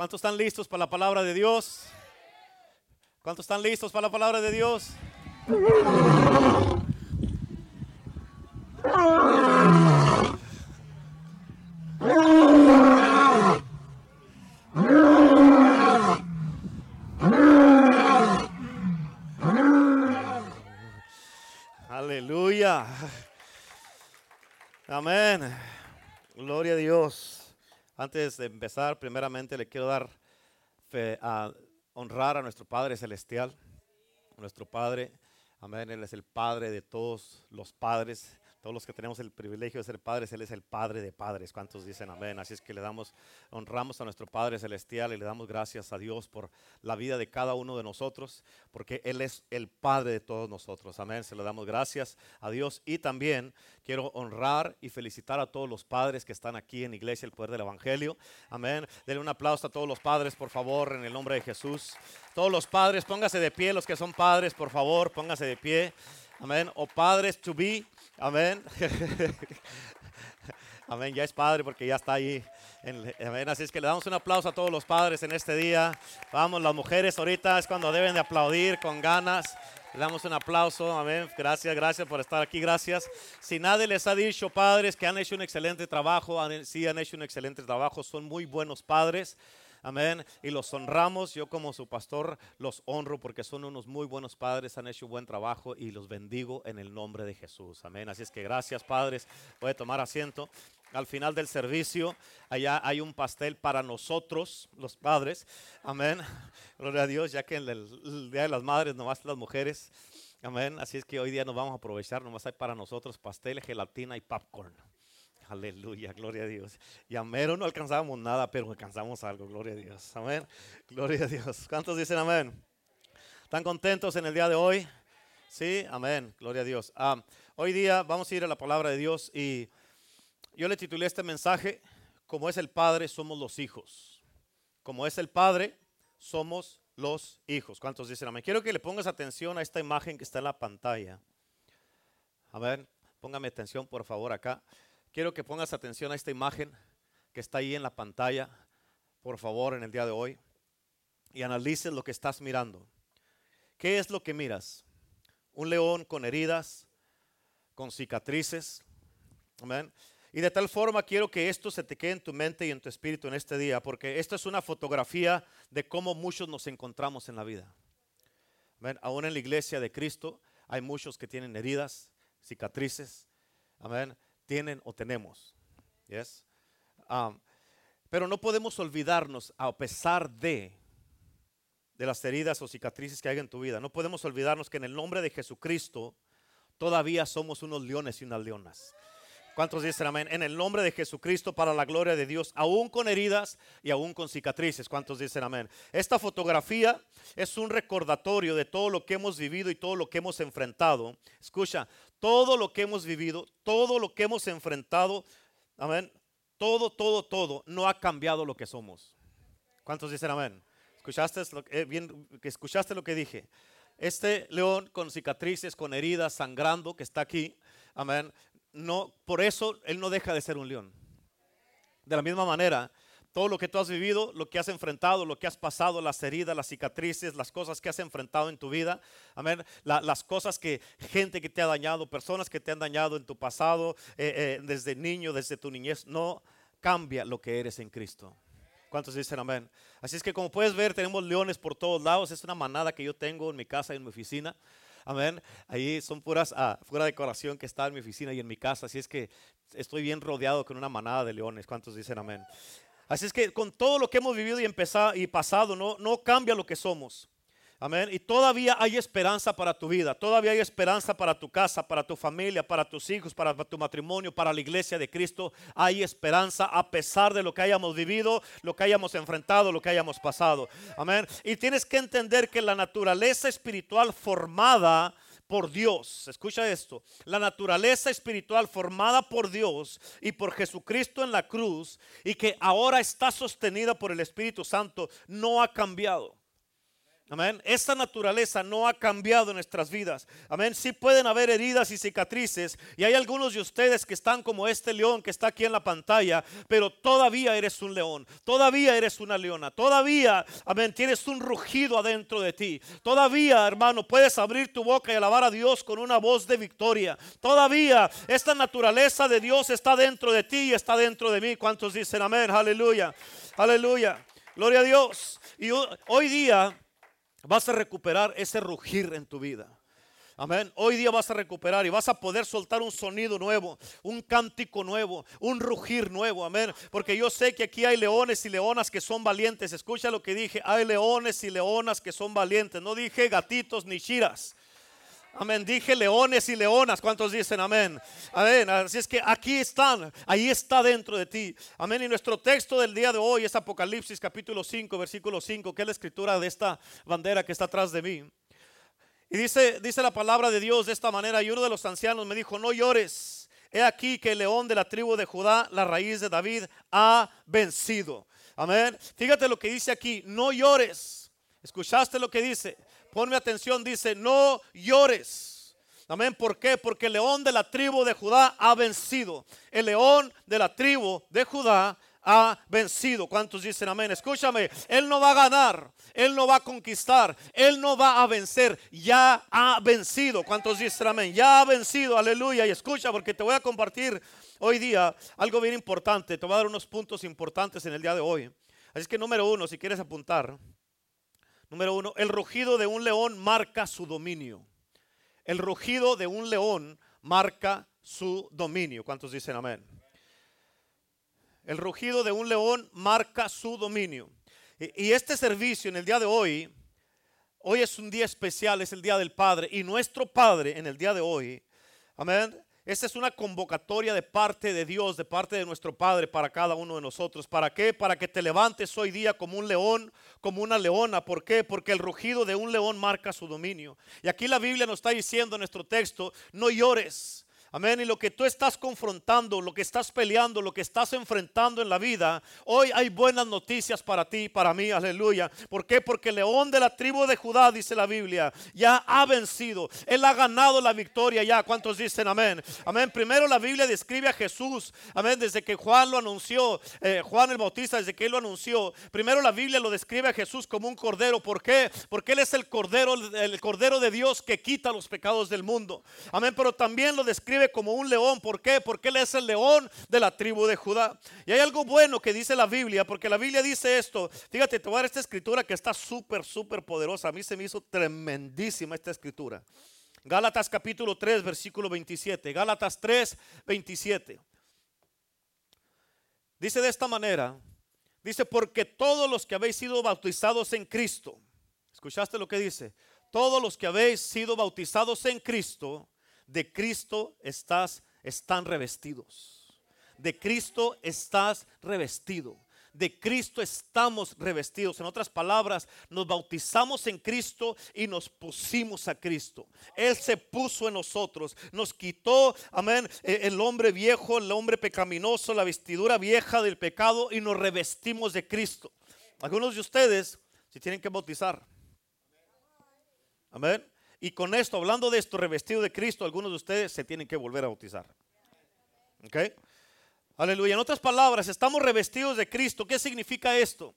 ¿Cuántos están listos para la palabra de Dios? ¿Cuántos están listos para la palabra de Dios? Aleluya. Amén. Gloria a Dios. Antes de empezar, primeramente le quiero dar fe, a honrar a nuestro Padre Celestial. Nuestro Padre, amén, Él es el Padre de todos los padres. Todos los que tenemos el privilegio de ser padres, Él es el Padre de padres. ¿Cuántos dicen amén? Así es que le damos, honramos a nuestro Padre Celestial y le damos gracias a Dios por la vida de cada uno de nosotros, porque Él es el Padre de todos nosotros. Amén. Se le damos gracias a Dios. Y también quiero honrar y felicitar a todos los padres que están aquí en Iglesia El Poder del Evangelio. Amén. Denle un aplauso a todos los padres, por favor, en el nombre de Jesús. Todos los padres, póngase de pie, los que son padres, por favor, póngase de pie. Amén. O padres to be. Amén. Amén. Ya es padre porque ya está ahí. amén. Así es que le damos un aplauso a todos los padres en este día. Vamos, las mujeres ahorita es cuando deben de aplaudir con ganas. Le damos un aplauso. Amén. Gracias, gracias por estar aquí. Gracias. Si nadie les ha dicho, padres, que han hecho un excelente trabajo, sí han hecho un excelente trabajo, son muy buenos padres. Amén. Y los honramos. Yo como su pastor los honro porque son unos muy buenos padres, han hecho buen trabajo y los bendigo en el nombre de Jesús. Amén. Así es que gracias padres. Puede tomar asiento. Al final del servicio, allá hay un pastel para nosotros, los padres. Amén. Gloria a Dios, ya que en el, Día de las Madres nomás las mujeres. Amén. Así es que hoy día nos vamos a aprovechar, nomás hay para nosotros pastel, gelatina y popcorn. Aleluya, gloria a Dios. Y a mero no alcanzábamos nada, pero alcanzamos algo, gloria a Dios. Amén. Gloria a Dios. ¿Cuántos dicen amén? ¿Están contentos en el día de hoy? Sí, amén. Gloria a Dios. Ah, hoy día vamos a ir a la palabra de Dios y yo le titulé este mensaje, como es el Padre, somos los hijos. Como es el Padre, somos los hijos. ¿Cuántos dicen amén? Quiero que le pongas atención a esta imagen que está en la pantalla. A ver, póngame atención por favor acá. Quiero que pongas atención a esta imagen que está ahí en la pantalla, por favor, en el día de hoy, y analices lo que estás mirando. ¿Qué es lo que miras? Un león con heridas, con cicatrices. Amén. Y de tal forma quiero que esto se te quede en tu mente y en tu espíritu en este día, porque esto es una fotografía de cómo muchos nos encontramos en la vida. Amén. Aún en la iglesia de Cristo hay muchos que tienen heridas, cicatrices. Amén tienen o tenemos. Yes? Um, pero no podemos olvidarnos, a pesar de, de las heridas o cicatrices que hay en tu vida, no podemos olvidarnos que en el nombre de Jesucristo todavía somos unos leones y unas leonas. ¿Cuántos dicen amén? En el nombre de Jesucristo, para la gloria de Dios, aún con heridas y aún con cicatrices. ¿Cuántos dicen amén? Esta fotografía es un recordatorio de todo lo que hemos vivido y todo lo que hemos enfrentado. Escucha, todo lo que hemos vivido, todo lo que hemos enfrentado, amén, todo, todo, todo, no ha cambiado lo que somos. ¿Cuántos dicen amén? ¿Escuchaste lo, eh, bien, ¿Escuchaste lo que dije? Este león con cicatrices, con heridas, sangrando, que está aquí, amén, no, por eso él no deja de ser un león. De la misma manera, todo lo que tú has vivido, lo que has enfrentado, lo que has pasado, las heridas, las cicatrices, las cosas que has enfrentado en tu vida, amén, las cosas que gente que te ha dañado, personas que te han dañado en tu pasado, eh, eh, desde niño, desde tu niñez, no cambia lo que eres en Cristo. ¿Cuántos dicen amén? Así es que como puedes ver, tenemos leones por todos lados. Es una manada que yo tengo en mi casa y en mi oficina. Amén. Ahí son puras, ah, pura decoración que está en mi oficina y en mi casa. Así es que estoy bien rodeado con una manada de leones. ¿Cuántos dicen amén? Así es que con todo lo que hemos vivido y, empezado, y pasado, no, no cambia lo que somos. Amén. Y todavía hay esperanza para tu vida. Todavía hay esperanza para tu casa, para tu familia, para tus hijos, para tu matrimonio, para la iglesia de Cristo. Hay esperanza a pesar de lo que hayamos vivido, lo que hayamos enfrentado, lo que hayamos pasado. Amén. Y tienes que entender que la naturaleza espiritual formada por Dios. Escucha esto. La naturaleza espiritual formada por Dios y por Jesucristo en la cruz y que ahora está sostenida por el Espíritu Santo no ha cambiado. Amén. Esta naturaleza no ha cambiado nuestras vidas. Amén. Sí pueden haber heridas y cicatrices. Y hay algunos de ustedes que están como este león que está aquí en la pantalla. Pero todavía eres un león. Todavía eres una leona. Todavía, amén, tienes un rugido adentro de ti. Todavía, hermano, puedes abrir tu boca y alabar a Dios con una voz de victoria. Todavía esta naturaleza de Dios está dentro de ti y está dentro de mí. ¿Cuántos dicen amén? Aleluya. Aleluya. Gloria a Dios. Y hoy día vas a recuperar ese rugir en tu vida. Amén. Hoy día vas a recuperar y vas a poder soltar un sonido nuevo, un cántico nuevo, un rugir nuevo. Amén. Porque yo sé que aquí hay leones y leonas que son valientes. Escucha lo que dije. Hay leones y leonas que son valientes. No dije gatitos ni chiras. Amén. Dije leones y leonas. ¿Cuántos dicen amén? Amén. Así es que aquí están. Ahí está dentro de ti. Amén. Y nuestro texto del día de hoy es Apocalipsis capítulo 5, versículo 5, que es la escritura de esta bandera que está atrás de mí. Y dice, dice la palabra de Dios de esta manera. Y uno de los ancianos me dijo, no llores. He aquí que el león de la tribu de Judá, la raíz de David, ha vencido. Amén. Fíjate lo que dice aquí. No llores. ¿Escuchaste lo que dice? Ponme atención, dice, no llores. Amén. ¿Por qué? Porque el león de la tribu de Judá ha vencido. El león de la tribu de Judá ha vencido. ¿Cuántos dicen amén? Escúchame, Él no va a ganar, Él no va a conquistar, Él no va a vencer, ya ha vencido. ¿Cuántos dicen amén? Ya ha vencido, aleluya. Y escucha, porque te voy a compartir hoy día algo bien importante. Te voy a dar unos puntos importantes en el día de hoy. Así que número uno, si quieres apuntar, Número uno, el rugido de un león marca su dominio. El rugido de un león marca su dominio. ¿Cuántos dicen amén? El rugido de un león marca su dominio. Y, este servicio en el día de hoy, hoy es un día especial, es el día del Padre. Y nuestro Padre en el día de hoy, amén, esta es una convocatoria de parte de Dios, de parte de nuestro Padre para cada uno de nosotros. ¿Para qué? Para que te levantes hoy día como un león, como una leona. ¿Por qué? Porque el rugido de un león marca su dominio. Y aquí la Biblia nos está diciendo en nuestro texto, no llores. Amén. Y lo que tú estás confrontando, lo que estás peleando, lo que estás enfrentando en la vida, hoy hay buenas noticias para ti, para mí. Aleluya. ¿Por qué? Porque el león de la tribu de Judá, dice la Biblia, ya ha vencido. Él ha ganado la victoria ya. ¿Cuántos dicen amén? Amén. Primero la Biblia describe a Jesús. Amén. Desde que Juan lo anunció, eh, Juan el Bautista, desde que él lo anunció. Primero la Biblia lo describe a Jesús como un cordero. ¿Por qué? Porque él es el cordero, el cordero de Dios que quita los pecados del mundo. Amén. Pero también lo describe como un león. ¿Por qué? Porque él es el león de la tribu de Judá. Y hay algo bueno que dice la Biblia, porque la Biblia dice esto. Fíjate, te esta escritura que está súper, súper poderosa. A mí se me hizo tremendísima esta escritura. Gálatas capítulo 3, versículo 27. Gálatas 3, 27. Dice de esta manera, dice, porque todos los que habéis sido bautizados en Cristo, ¿escuchaste lo que dice? Todos los que habéis sido bautizados en Cristo, de Cristo estás, están revestidos. De Cristo estás revestido. De Cristo estamos revestidos. En otras palabras, nos bautizamos en Cristo y nos pusimos a Cristo. Él se puso en nosotros. Nos quitó, amén, e, el hombre viejo, el hombre pecaminoso, la vestidura vieja del pecado y nos revestimos de Cristo. Algunos de ustedes se tienen que bautizar. Amén. Y con esto, hablando de esto, revestido de Cristo, algunos de ustedes se tienen que volver a bautizar. ¿Ok? Aleluya. En otras palabras, estamos revestidos de Cristo. ¿Qué significa esto?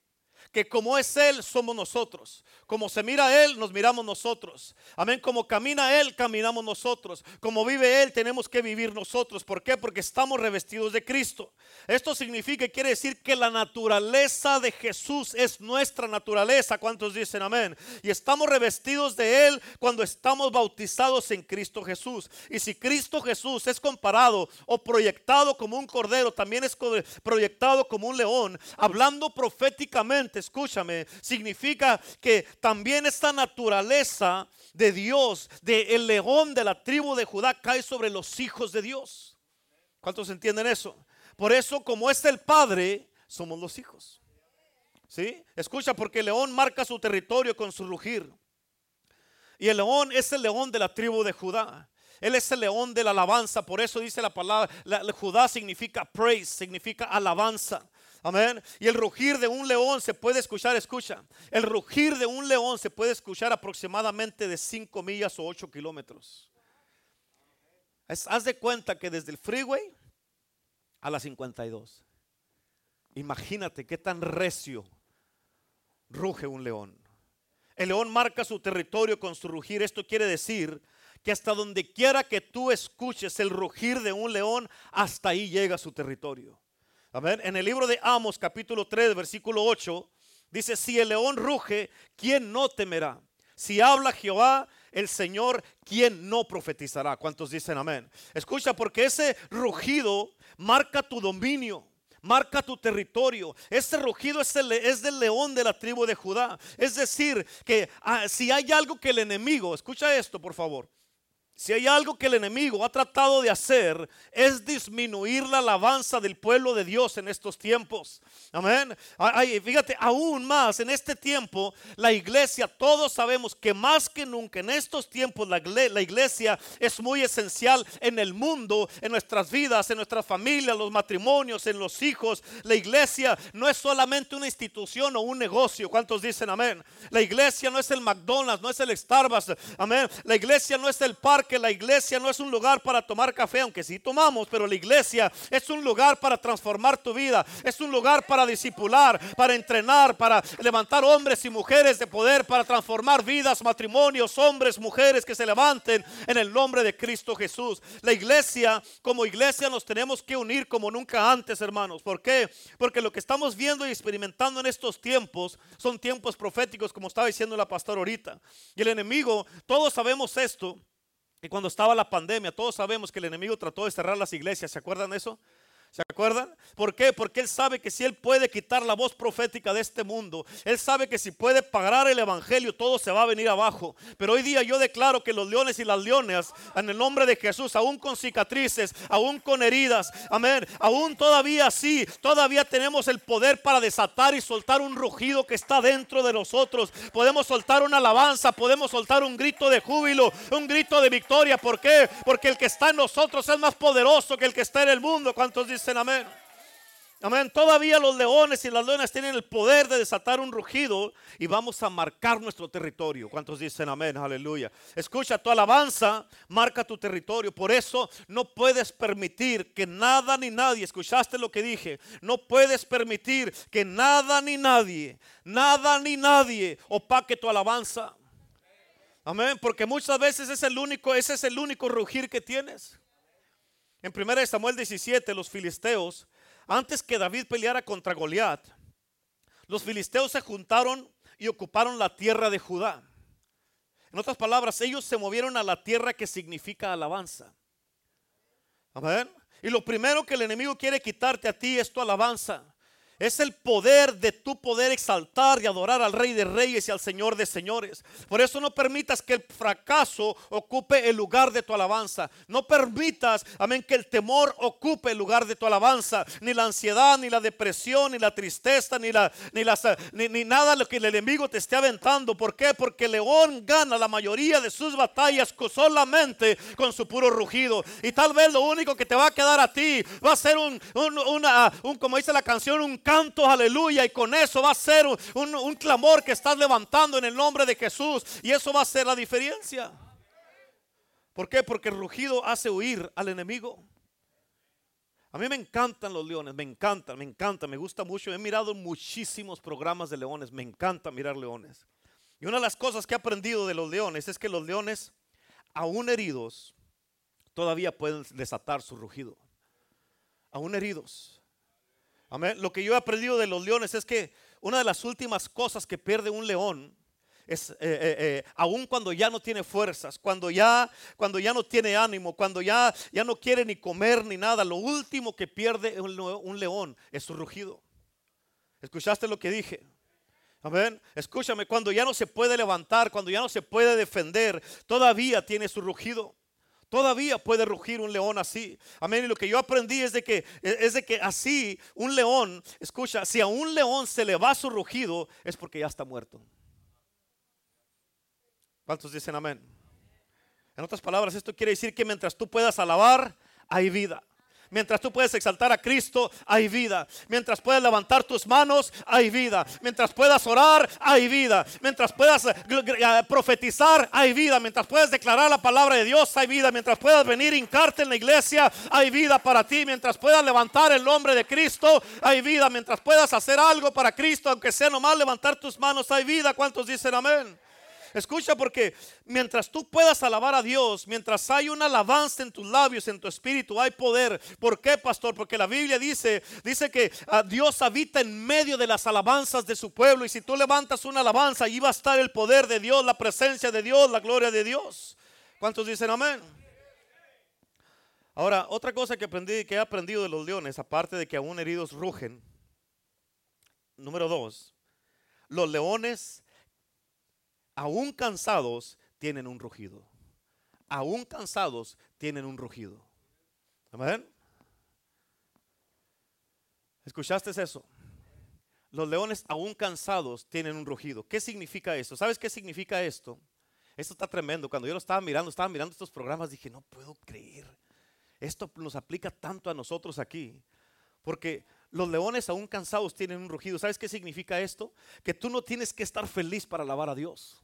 Que como es Él, somos nosotros. Como se mira Él, nos miramos nosotros. Amén. Como camina Él, caminamos nosotros. Como vive Él, tenemos que vivir nosotros. ¿Por qué? Porque estamos revestidos de Cristo. Esto significa, quiere decir que la naturaleza de Jesús es nuestra naturaleza. ¿Cuántos dicen amén? Y estamos revestidos de Él cuando estamos bautizados en Cristo Jesús. Y si Cristo Jesús es comparado o proyectado como un cordero, también es proyectado como un león, hablando proféticamente escúchame, significa que también esta naturaleza de Dios, del el león de la tribu de Judá, cae sobre los hijos de Dios. ¿Cuántos entienden eso? Por eso, como es el Padre, somos los hijos. ¿Sí? Escucha, porque el león marca su territorio con su rugir. Y el león es el león de la tribu de Judá. Él es el león de la alabanza. Por eso dice la palabra, Judá significa praise, significa alabanza. Amén. Y el rugir de un león se puede escuchar, escucha. El rugir de un león se puede escuchar aproximadamente de 5 millas o 8 kilómetros. haz de cuenta que desde el freeway a la 52. Imagínate qué tan recio ruge un león. El león marca su territorio con su rugir. Esto quiere decir que hasta donde quiera que tú escuches el rugir de un león, hasta ahí llega su territorio. En el libro de Amos, capítulo 3, versículo 8, dice: Si el león ruge, ¿quién no temerá? Si habla Jehová, el Señor, ¿quién no profetizará? ¿Cuántos dicen amén? Escucha, porque ese rugido marca tu dominio marca tu territorio. Ese rugido es, es, del león de la tribu de Judá. Es decir, que ah, si hay algo que el enemigo, escucha esto por favor, si hay algo que el enemigo ha tratado de hacer es disminuir la alabanza del pueblo de Dios en estos tiempos. Amén. fíjate, aún más en este tiempo, la iglesia, todos sabemos que más que nunca en estos tiempos la, la iglesia es muy esencial en el mundo, en nuestras vidas, en nuestras familias, los matrimonios, en los hijos. La iglesia no es solamente una institución o un negocio. ¿Cuántos dicen amén? La iglesia no es el McDonald's, no es el Starbucks. Amén. La iglesia no es el parque que la iglesia no es un lugar para tomar café, aunque sí tomamos, pero la iglesia es un lugar para transformar tu vida, es un lugar para discipular, para entrenar, para levantar hombres y mujeres de poder, para transformar vidas, matrimonios, hombres, mujeres que se levanten en el nombre de Cristo Jesús. La iglesia, como iglesia, nos tenemos que unir como nunca antes, hermanos. ¿Por qué? Porque lo que estamos viendo y experimentando en estos tiempos son tiempos proféticos, como estaba diciendo la pastora ahorita. Y el enemigo, todos sabemos esto. Y cuando estaba la pandemia, todos sabemos que el enemigo trató de cerrar las iglesias. ¿Se acuerdan de eso? ¿Se acuerdan? ¿Por qué? Porque Él sabe que si Él puede quitar la voz profética de este mundo, Él sabe que si puede pagar el Evangelio, todo se va a venir abajo. Pero hoy día yo declaro que los leones y las leonas, en el nombre de Jesús, aún con cicatrices, aún con heridas, amén, aún todavía así, todavía tenemos el poder para desatar y soltar un rugido que está dentro de nosotros. Podemos soltar una alabanza, podemos soltar un grito de júbilo, un grito de victoria. ¿Por qué? Porque el que está en nosotros es más poderoso que el que está en el mundo. ¿Cuántos dicen? Amén. Amén. Todavía los leones y las leonas tienen el poder de desatar un rugido y vamos a marcar nuestro territorio. ¿Cuántos dicen amén? Aleluya. Escucha, tu alabanza marca tu territorio. Por eso no puedes permitir que nada ni nadie, escuchaste lo que dije, no puedes permitir que nada ni nadie, nada ni nadie opaque tu alabanza. Amén. Porque muchas veces es el único, ese es el único rugir que tienes. En 1 Samuel 17, los filisteos, antes que David peleara contra Goliat, los filisteos se juntaron y ocuparon la tierra de Judá. En otras palabras, ellos se movieron a la tierra que significa alabanza. Amén. Y lo primero que el enemigo quiere quitarte a ti es tu alabanza. Es el poder de tu poder exaltar y adorar al Rey de Reyes y al Señor de Señores. Por eso no permitas que el fracaso ocupe el lugar de tu alabanza. No permitas, amén, que el temor ocupe el lugar de tu alabanza. Ni la ansiedad, ni la depresión, ni la tristeza, ni, la, ni, las, ni, ni nada lo que el enemigo te esté aventando. ¿Por qué? Porque león gana la mayoría de sus batallas solamente con su puro rugido. Y tal vez lo único que te va a quedar a ti va a ser un, un, una, un como dice la canción, un aleluya, y con eso va a ser un, clamor que estás levantando en el nombre de Jesús, y eso va a ser la diferencia. ¿Por qué? Porque el rugido hace huir al enemigo. A mí me encantan los leones, me encantan, me encanta, me gusta mucho. He mirado muchísimos programas de leones, me encanta mirar leones. Y una de las cosas que he aprendido de los leones es que los leones, aún heridos, todavía pueden desatar su rugido. Aún heridos. Lo que yo he aprendido de los leones es que una de las últimas cosas que pierde un león es eh, eh, eh, aun cuando ya no tiene fuerzas, cuando ya, cuando ya no tiene ánimo, cuando ya, ya no quiere ni comer ni nada, lo último que pierde un, un león es su rugido. ¿Escuchaste lo que dije? Amén. Escúchame, cuando ya no se puede levantar, cuando ya no se puede defender, todavía tiene su rugido. Todavía puede rugir un león así. Amén. Y lo que yo aprendí es de que es de que así un león, escucha, si a un león se le va su rugido es porque ya está muerto. ¿Cuántos dicen amén? En otras palabras, esto quiere decir que mientras tú puedas alabar, hay vida. Mientras tú puedes exaltar a Cristo, hay vida. Mientras puedas levantar tus manos, hay vida. Mientras puedas orar, hay vida. Mientras puedas eh, profetizar, hay vida. Mientras puedas declarar la palabra de Dios, hay vida. Mientras puedas venir hincarte en la iglesia, hay vida para ti. Mientras puedas levantar el nombre de Cristo, hay vida. Mientras puedas hacer algo para Cristo, aunque sea nomás levantar tus manos, hay vida. ¿Cuántos dicen amén? Escucha porque mientras tú puedas alabar a Dios, mientras hay una alabanza en tus labios, en tu espíritu, hay poder. ¿Por qué, pastor? Porque la Biblia dice, dice que ah, Dios habita en medio de las alabanzas de su pueblo y si tú levantas una alabanza, allí va a estar el poder de Dios, la presencia de Dios, la gloria de Dios. ¿Cuántos dicen amén? Ahora, otra cosa que aprendí, que he aprendido de los leones, aparte de que aún heridos rugen, número dos, los leones aún cansados, tienen un rugido. Aún cansados, tienen un rugido. Amén. ¿Escuchaste eso? Los leones aún cansados tienen un rugido. ¿Qué significa eso? ¿Sabes qué significa esto? Esto está tremendo. Cuando yo lo estaba mirando, estaba mirando estos programas, dije, no puedo creer. Esto nos aplica tanto a nosotros aquí. Porque los leones aún cansados tienen un rugido. ¿Sabes qué significa esto? Que tú no tienes que estar feliz para alabar a Dios.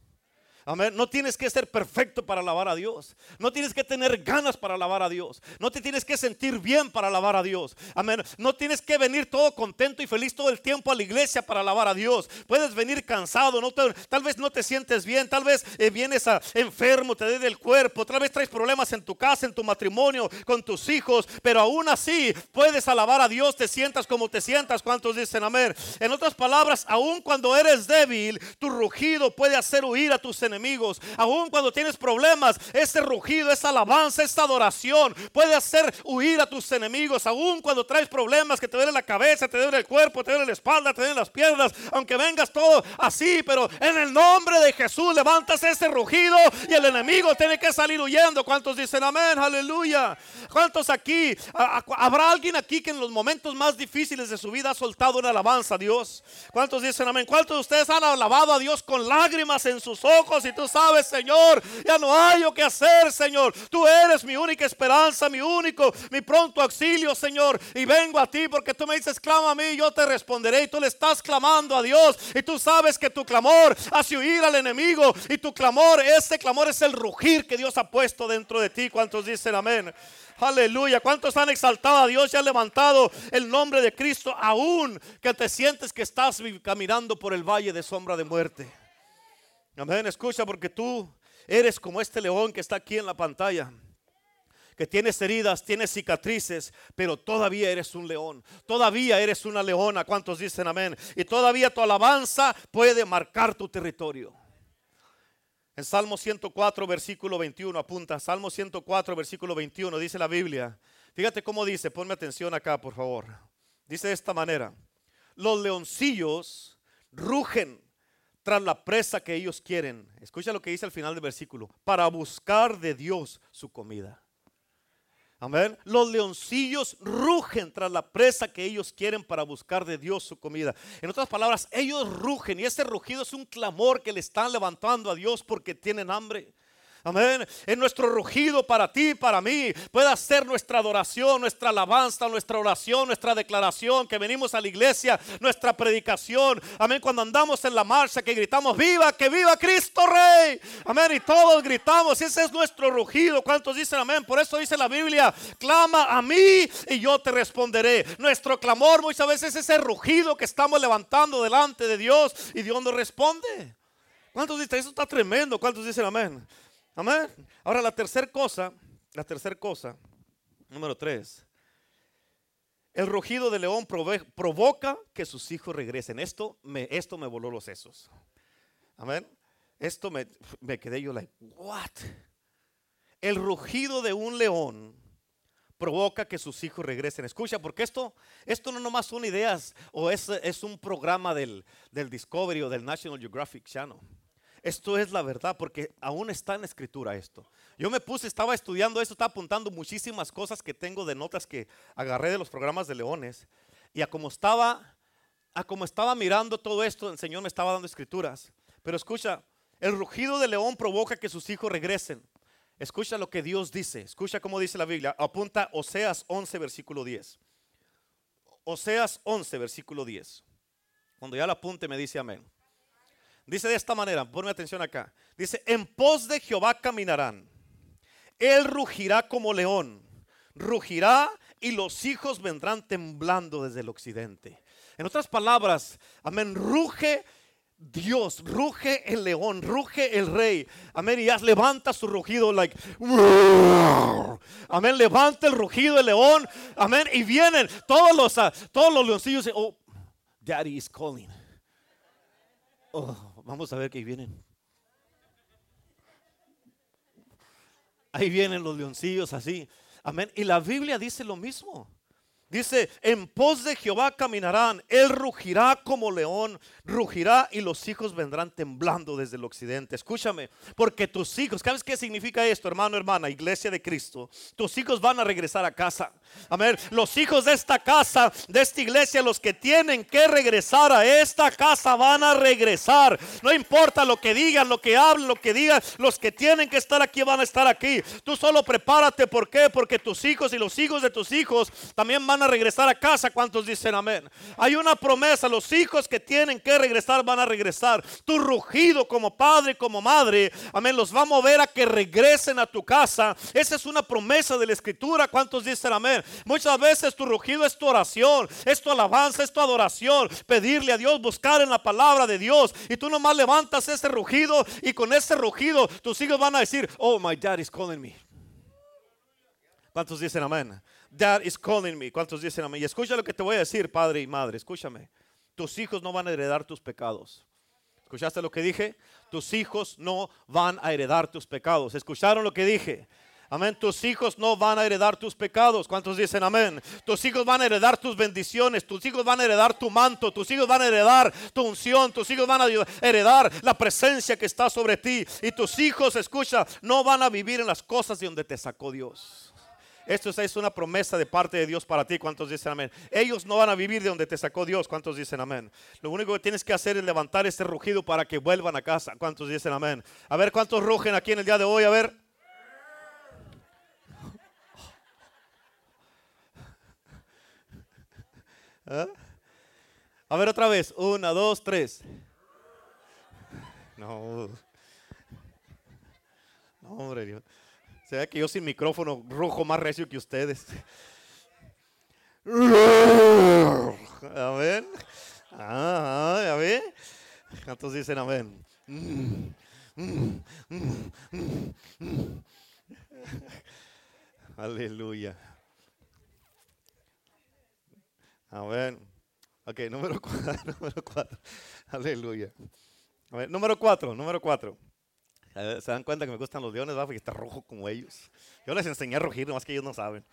Amén. No tienes que ser perfecto para alabar a Dios. No tienes que tener ganas para alabar a Dios. No te tienes que sentir bien para alabar a Dios. Amén. No tienes que venir todo contento y feliz todo el tiempo a la iglesia para alabar a Dios. Puedes venir cansado. No tal vez no te sientes bien. Tal vez eh, vienes enfermo, te duele el cuerpo. Tal vez traes problemas en tu casa, en tu matrimonio, con tus hijos. Pero aún así puedes alabar a Dios. Te sientas como te sientas. ¿Cuántos dicen amén? En otras palabras, aún cuando eres débil, tu rugido puede hacer huir a tus enemigos enemigos. Aún cuando tienes problemas, ese rugido, esa alabanza, esa adoración puede hacer huir a tus enemigos. Aún cuando traes problemas que te duele la cabeza, te duele el cuerpo, te duele la espalda, te duele las piernas, aunque vengas todo así, pero en el nombre de Jesús levantas ese rugido y el enemigo tiene que salir huyendo. ¿Cuántos dicen amén? Aleluya. ¿Cuántos aquí? ¿Habrá alguien aquí que en los momentos más difíciles de su vida ha soltado una alabanza a Dios? ¿Cuántos dicen amén? ¿Cuántos de ustedes han alabado a Dios con lágrimas en sus ojos? Y tú sabes, Señor, ya no hay lo que hacer, Señor. Tú eres mi única esperanza, mi único, mi pronto auxilio, Señor. Y vengo a ti porque tú me dices, clama a mí, yo te responderé. Y tú le estás clamando a Dios. Y tú sabes que tu clamor hace huir al enemigo. Y tu clamor, ese clamor es el rugir que Dios ha puesto dentro de ti. ¿Cuántos dicen amén? Aleluya. ¿Cuántos han exaltado a Dios y han levantado el nombre de Cristo aún que te sientes que estás caminando por el valle de sombra de muerte? Amén, escucha porque tú eres como este león que está aquí en la pantalla. Que tienes heridas, tienes cicatrices, pero todavía eres un león. Todavía eres una leona. ¿Cuántos dicen amén? Y todavía tu alabanza puede marcar tu territorio. En Salmo 104, versículo 21, apunta. Salmo 104, versículo 21, dice la Biblia. Fíjate cómo dice, ponme atención acá, por favor. Dice de esta manera: Los leoncillos rugen la presa que ellos quieren. Escucha lo que dice al final del versículo. Para buscar de Dios su comida. Amén. Los leoncillos rugen tras la presa que ellos quieren para buscar de Dios su comida. En otras palabras, ellos rugen y ese rugido es un clamor que le están levantando a Dios porque tienen hambre. Amén. En nuestro rugido para ti, para mí, pueda ser nuestra adoración, nuestra alabanza, nuestra oración, nuestra declaración, que venimos a la iglesia, nuestra predicación. Amén. Cuando andamos en la marcha, que gritamos, viva, que viva Cristo Rey. Amén. Y todos gritamos, ese es nuestro rugido. ¿Cuántos dicen amén? Por eso dice la Biblia, clama a mí y yo te responderé. Nuestro clamor muchas veces es ese rugido que estamos levantando delante de Dios y Dios nos responde. ¿Cuántos dicen? Eso está tremendo. ¿Cuántos dicen amén? Amén. Ahora la tercera cosa, la tercera cosa, número tres. El rugido de león provoca que sus hijos regresen. Esto me, esto me voló los sesos. Amén. Esto me, me quedé yo like, what? El rugido de un león provoca que sus hijos regresen. Escucha, porque esto, esto no nomás son ideas o es, es un programa del, del Discovery o del National Geographic Channel. Esto es la verdad porque aún está en escritura esto. Yo me puse, estaba estudiando esto, estaba apuntando muchísimas cosas que tengo de notas que agarré de los programas de leones. Y a como estaba, a como estaba mirando todo esto, el Señor me estaba dando escrituras. Pero escucha, el rugido de león provoca que sus hijos regresen. Escucha lo que Dios dice. Escucha cómo dice la Biblia. Apunta Oseas 11, versículo 10. Oseas 11, versículo 10. Cuando ya lo apunte me dice amén. Dice de esta manera, ponme atención acá. Dice, en pos de Jehová caminarán. Él rugirá como león. Rugirá y los hijos vendrán temblando desde el occidente. En otras palabras, amén, ruge Dios, ruge el león, ruge el rey. Amén. Y ya levanta su rugido, like, amén. Levanta el rugido del león, amén. Y vienen todos los, uh, todos los leoncillos. Oh, daddy is calling. Oh, vamos a ver que vienen. Ahí vienen los leoncillos así. Amén. Y la Biblia dice lo mismo. Dice, en pos de Jehová caminarán, él rugirá como león, rugirá y los hijos vendrán temblando desde el occidente. Escúchame, porque tus hijos, ¿sabes qué significa esto, hermano, hermana, iglesia de Cristo? Tus hijos van a regresar a casa. Amén. Los hijos de esta casa, de esta iglesia, los que tienen que regresar a esta casa van a regresar. No importa lo que digan, lo que hablen, lo que digan, los que tienen que estar aquí van a estar aquí. Tú solo prepárate, ¿por qué? Porque tus hijos y los hijos de tus hijos también van a regresar a casa. ¿Cuántos dicen amén? Hay una promesa, los hijos que tienen que regresar van a regresar. Tu rugido como padre, como madre, amén, los va a mover a que regresen a tu casa. Esa es una promesa de la escritura. ¿Cuántos dicen amén? Muchas veces tu rugido es tu oración, es tu alabanza, es tu adoración. Pedirle a Dios, buscar en la palabra de Dios. Y tú nomás levantas ese rugido y con ese rugido tus hijos van a decir, oh, my dad is calling me. ¿Cuántos dicen amén? Dad is calling me. ¿Cuántos dicen amén? Y escucha lo que te voy a decir, padre y madre. Escúchame. Tus hijos no van a heredar tus pecados. ¿Escuchaste lo que dije? Tus hijos no van a heredar tus pecados. ¿Escucharon lo que dije? Amén. Tus hijos no van a heredar tus pecados. ¿Cuántos dicen amén? Tus hijos van a heredar tus bendiciones. Tus hijos van a heredar tu manto. Tus hijos van a heredar tu unción. Tus hijos van a heredar la presencia que está sobre ti. Y tus hijos, escucha, no van a vivir en las cosas de donde te sacó Dios. Esto es una promesa de parte de Dios para ti. ¿Cuántos dicen amén? Ellos no van a vivir de donde te sacó Dios. ¿Cuántos dicen amén? Lo único que tienes que hacer es levantar este rugido para que vuelvan a casa. ¿Cuántos dicen amén? A ver cuántos rugen aquí en el día de hoy. A ver. ¿Ah? A ver otra vez. Una, dos, tres. No. No, hombre, Dios. Se ve que yo sin micrófono rujo más recio que ustedes. Amén. Ah, ver. ¿Cuántos dicen amén? Aleluya. Amén. Ok, número cuatro. Número cuatro. Aleluya. A ver, número cuatro, número cuatro. Se dan cuenta que me gustan los leones. Porque está rojo como ellos. Yo les enseñé a rugir, más que ellos no saben.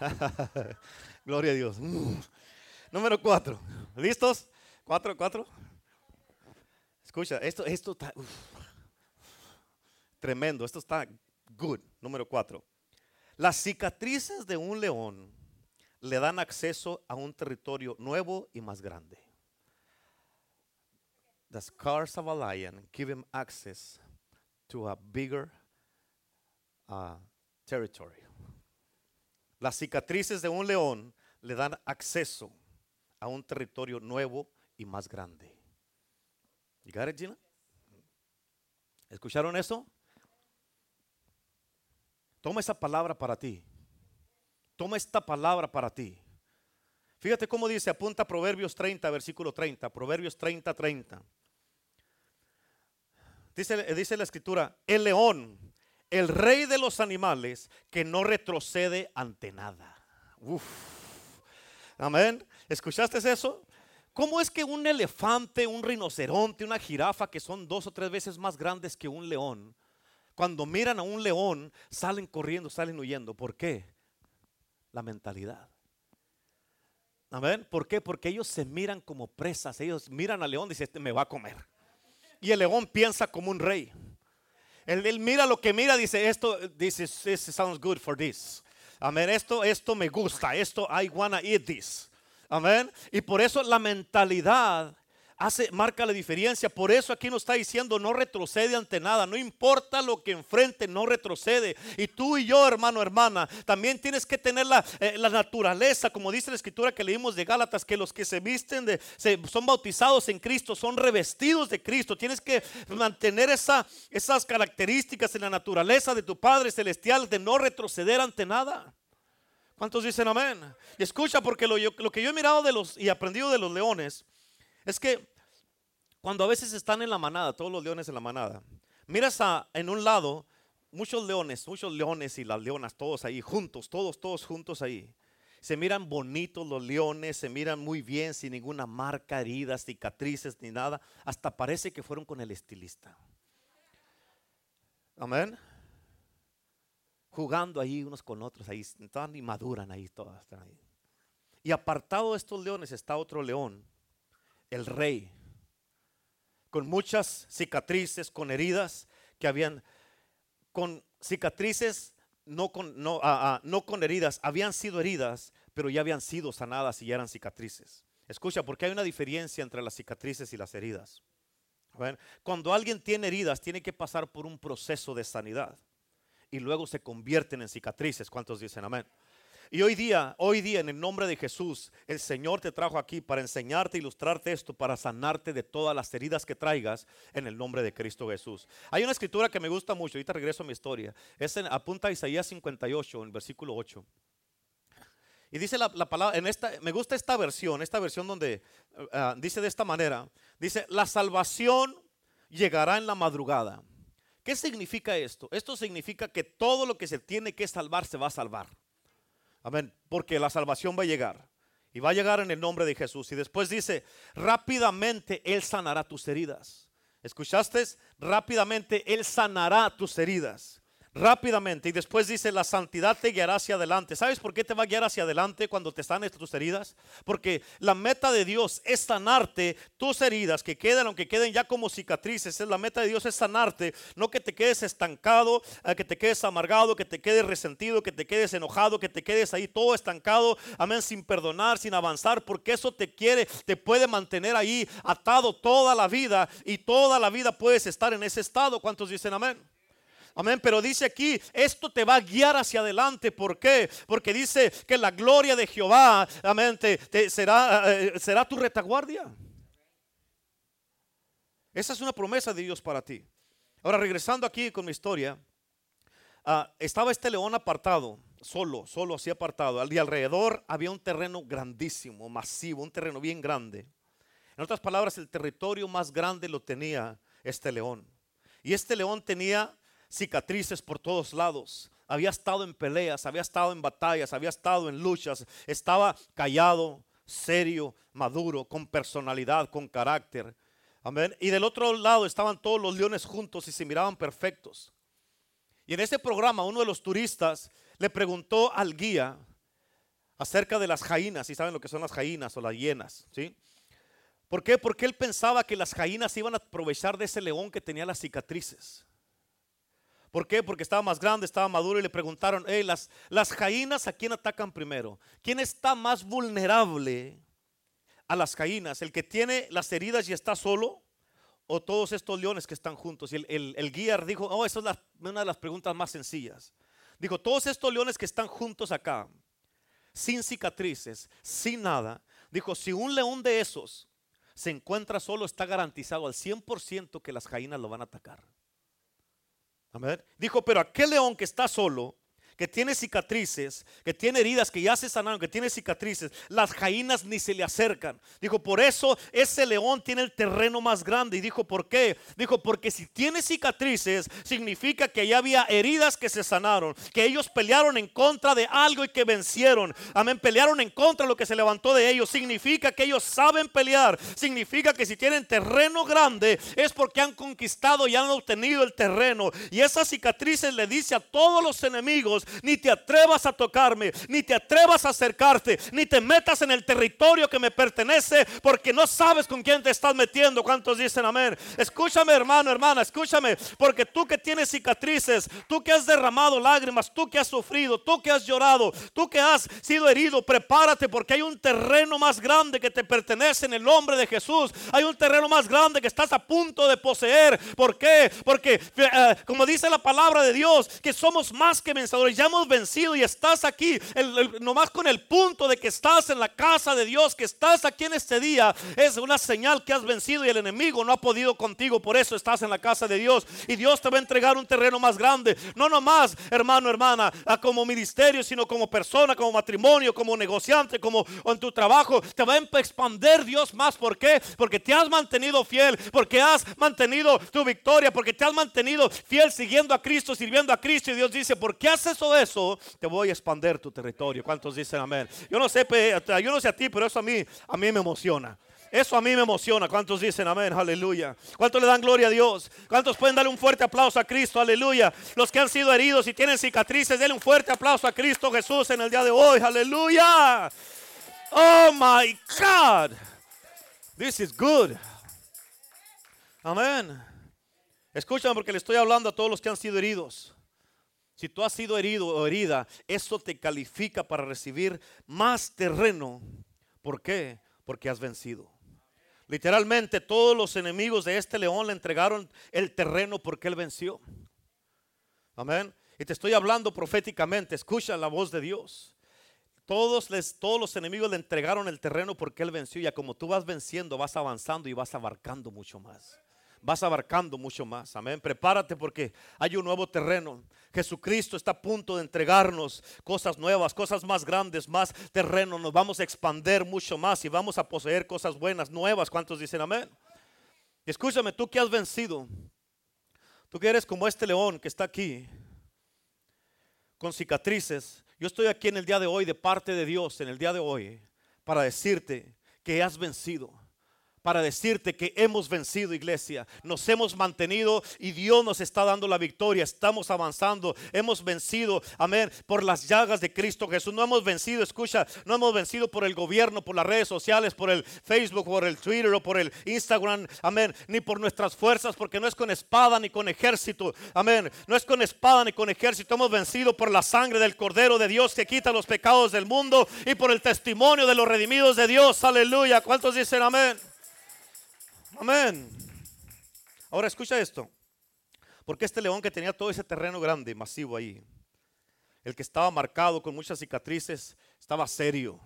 Gloria a Dios. Mm. Número cuatro. ¿Listos? ¿Cuatro, cuatro? Escucha, esto, esto está tremendo. Esto está good. Número cuatro. Las cicatrices de un león le dan acceso a un territorio nuevo y más grande. The scars of a lion give him access to a bigger uh, territory. Las cicatrices de un león le dan acceso a un territorio nuevo y más grande. You got it, Gina? ¿Escucharon eso? Toma esa palabra para ti. Toma esta palabra para ti. Fíjate cómo dice, apunta Proverbios 30, versículo 30. Proverbios 30, 30. Dice, la escritura, el león, el rey de los animales, que no retrocede ante nada. Amén. ¿Escuchaste eso? ¿Cómo es que un elefante, un rinoceronte, una jirafa, que son dos o tres veces más grandes que un león, cuando miran a un león, salen corriendo, salen huyendo? ¿Por qué? La mentalidad. Amén. ¿Por qué? Porque ellos se miran como presas. Ellos miran al león y dicen, este me va a comer. Y el león piensa como un rey. Él, mira lo que mira, dice, esto, this, this sounds good for this. Amén, esto, esto me gusta, esto, I wanna eat this. Amén. Y por eso la mentalidad hace, marca la diferencia. Por eso aquí nos está diciendo, no retrocede ante nada. No importa lo que enfrente, no retrocede. Y tú y yo, hermano, hermana, también tienes que tener la, eh, la naturaleza, como dice la escritura que leímos de Gálatas, que los que se visten, de, son bautizados en Cristo, son revestidos de Cristo. Tienes que mantener esa, esas características en la naturaleza de tu Padre Celestial, de no retroceder ante nada. ¿Cuántos dicen amén? Y escucha, porque lo, lo que yo he mirado de los y aprendido de los leones es que cuando a veces están en la manada, todos los leones en la manada, miras a, en un lado muchos leones, muchos leones y las leonas, todos ahí juntos, todos, todos juntos ahí. Se miran bonitos los leones, se miran muy bien, sin ninguna marca, heridas, cicatrices ni nada. Hasta parece que fueron con el estilista. Amén. Jugando ahí unos con otros, ahí están y maduran ahí todas. ahí. Y apartado de estos leones está otro león el rey, con muchas cicatrices, con heridas que habían, con cicatrices, no con, no, ah, ah, no con heridas, habían sido heridas, pero ya habían sido sanadas y ya eran cicatrices. Escucha, porque hay una diferencia entre las cicatrices y las heridas. Cuando alguien tiene heridas, tiene que pasar por un proceso de sanidad y luego se convierten en cicatrices. ¿Cuántos dicen amén? Y hoy día, hoy día en el nombre de Jesús, el Señor te trajo aquí para enseñarte, ilustrarte esto, para sanarte de todas las heridas que traigas en el nombre de Cristo Jesús. Hay una escritura que me gusta mucho, ahorita regreso a mi historia. Es en, apunta a Isaías 58, en versículo 8. Y dice la, palabra, en esta, me gusta esta versión, esta versión donde uh, dice de esta manera, dice, la salvación llegará en la madrugada. ¿Qué significa esto? Esto significa que todo lo que se tiene que salvar se va a salvar. Amén. Porque la salvación va a llegar. Y va a llegar en el nombre de Jesús. Y después dice, rápidamente Él sanará tus heridas. ¿Escuchaste? Rápidamente Él sanará tus heridas rápidamente. Y después dice, la santidad te guiará hacia adelante. ¿Sabes por qué te va a guiar hacia adelante cuando te sanes tus heridas? Porque la meta de Dios es sanarte tus heridas, que queden, aunque queden ya como cicatrices. Es la meta de Dios es sanarte, no que te quedes estancado, eh, que te quedes amargado, que te quedes resentido, que te quedes enojado, que te quedes ahí todo estancado, amén, sin perdonar, sin avanzar, porque eso te quiere, te puede mantener ahí atado toda la vida y toda la vida puedes estar en ese estado. ¿Cuántos dicen amén? Amén, pero dice aquí, esto te va a guiar hacia adelante. ¿Por qué? Porque dice que la gloria de Jehová, amén, te, será, eh, será tu retaguardia. Esa es una promesa de Dios para ti. Ahora, regresando aquí con mi historia, ah, estaba este león apartado, solo, solo así apartado. Y alrededor había un terreno grandísimo, masivo, un terreno bien grande. En otras palabras, el territorio más grande lo tenía este león. Y este león tenía cicatrices por todos lados. Había estado en peleas, había estado en batallas, había estado en luchas. Estaba callado, serio, maduro, con personalidad, con carácter. Y del otro lado estaban todos los leones juntos y se miraban perfectos. Y en ese programa uno de los turistas le preguntó al guía acerca de las jainas, y saben lo que son las jainas o las hienas, ¿sí? ¿Por qué? Porque él pensaba que las jainas iban a aprovechar de ese león que tenía las cicatrices. ¿Por qué? Porque estaba más grande, estaba maduro y le preguntaron, hey, las, las jainas a quién atacan primero? ¿Quién está más vulnerable a las jainas? ¿El que tiene las heridas y está solo? ¿O todos estos leones que están juntos? Y el, el, guía dijo, oh, esa es una de las preguntas más sencillas. Dijo, todos estos leones que están juntos acá, sin cicatrices, sin nada. Dijo, si un león de esos se encuentra solo, está garantizado al 100% que las jainas lo van a atacar. Dijo, pero aquel león que está solo, que tiene cicatrices, que tiene heridas, que ya se sanaron, que tiene cicatrices, las jainas ni se le acercan. Dijo, por eso ese león tiene el terreno más grande. Y dijo, ¿por qué? Dijo, porque si tiene cicatrices, significa que ya había heridas que se sanaron, que ellos pelearon en contra de algo y que vencieron. Amén, pelearon en contra de lo que se levantó de ellos. Significa que ellos saben pelear. Significa que si tienen terreno grande es porque han conquistado y han obtenido el terreno. Y esas cicatrices le dice a todos los enemigos ni te atrevas a tocarme, ni te atrevas a acercarte, ni te metas en el territorio que me pertenece, porque no sabes con quién te estás metiendo. ¿Cuántos dicen amén? Escúchame, hermano, hermana, escúchame, porque tú que tienes cicatrices, tú que has derramado lágrimas, tú que has sufrido, tú que has llorado, tú que has sido herido, prepárate porque hay un terreno más grande que te pertenece en el nombre de Jesús. Hay un terreno más grande que estás a punto de poseer. ¿Por qué? Porque eh, como dice la palabra de Dios, que somos más que vencedores, hemos vencido y estás aquí, nomás con el punto de que estás en la casa de Dios, que estás aquí en este día, es una señal que has vencido y el enemigo no ha podido contigo, por eso estás en la casa de Dios y Dios te va a entregar un terreno más grande, no nomás, hermano, hermana, como ministerio, sino como persona, como matrimonio, como negociante, como en tu trabajo, te va a expandir Dios más, ¿por qué? Porque te has mantenido fiel, porque has mantenido tu victoria, porque te has mantenido fiel siguiendo a Cristo, sirviendo a Cristo. Y Dios dice, ¿por qué haces eso? Te voy a expandir tu territorio. ¿Cuántos dicen amén? Yo no sé, yo no sé a ti, pero eso a mí, a mí me emociona. Eso a mí me emociona. ¿Cuántos dicen amén? Aleluya. ¿Cuántos le dan gloria a Dios? ¿Cuántos pueden darle un fuerte aplauso a Cristo? Aleluya. Los que han sido heridos y tienen cicatrices, denle un fuerte aplauso a Cristo Jesús en el día de hoy. Aleluya. Oh my God. This is good. Amén. Escúchame porque le estoy hablando a todos los que han sido heridos. Si tú has sido herido o herida, eso te califica para recibir más terreno. ¿Por qué? Porque has vencido. Literalmente todos los enemigos de este león le entregaron el terreno porque él venció. Amén. Y te estoy hablando proféticamente. Escucha la voz de Dios. Todos, les, todos los enemigos le entregaron el terreno porque él venció. Y como tú vas venciendo, vas avanzando y vas abarcando mucho más vas abarcando mucho más. Amén. Prepárate porque hay un nuevo terreno. Jesucristo está a punto de entregarnos cosas nuevas, cosas más grandes, más terreno. Nos vamos a expander mucho más y vamos a poseer cosas buenas, nuevas. ¿Cuántos dicen amén? escúchame, tú que has vencido, tú que eres como este león que está aquí, con cicatrices. Yo estoy aquí en el día de hoy de parte de Dios, en el día de hoy, para decirte que has vencido para decirte que hemos vencido iglesia, nos hemos mantenido y Dios nos está dando la victoria, estamos avanzando, hemos vencido, amén, por las llagas de Cristo Jesús, no hemos vencido, escucha, no hemos vencido por el gobierno, por las redes sociales, por el Facebook, por el Twitter o por el Instagram, amén, ni por nuestras fuerzas, porque no es con espada ni con ejército, amén, no es con espada ni con ejército, hemos vencido por la sangre del Cordero de Dios que quita los pecados del mundo y por el testimonio de los redimidos de Dios, aleluya, ¿cuántos dicen amén? Amén. Ahora escucha esto. Porque este león que tenía todo ese terreno grande, masivo ahí, el que estaba marcado con muchas cicatrices, estaba serio,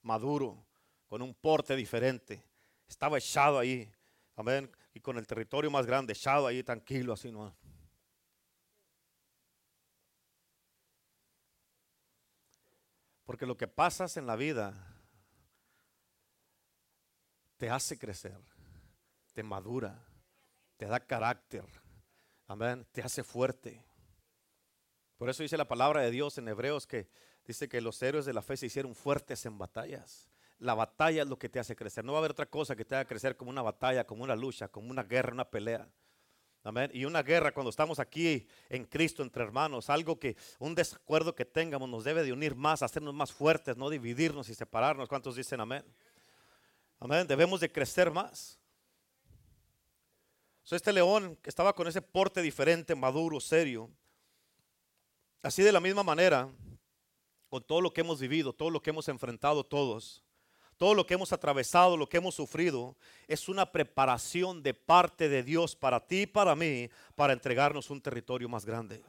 maduro, con un porte diferente. Estaba echado ahí. Amén. Y con el territorio más grande, echado ahí, tranquilo, así no. Porque lo que pasas en la vida te hace crecer te madura, te da carácter, amén, te hace fuerte. Por eso dice la palabra de Dios en Hebreos que dice que los héroes de la fe se hicieron fuertes en batallas. La batalla es lo que te hace crecer. No va a haber otra cosa que te haga crecer como una batalla, como una lucha, como una guerra, una pelea. Amén. Y una guerra cuando estamos aquí en Cristo entre hermanos, algo que un desacuerdo que tengamos nos debe de unir más, hacernos más fuertes, no dividirnos y separarnos. ¿Cuántos dicen amén? Amén. Debemos de crecer más este león que estaba con ese porte diferente, maduro, serio. Así de la misma manera, con todo lo que hemos vivido, todo lo que hemos enfrentado todos, todo lo que hemos atravesado, lo que hemos sufrido, es una preparación de parte de Dios para ti y para mí, para entregarnos un territorio más grande.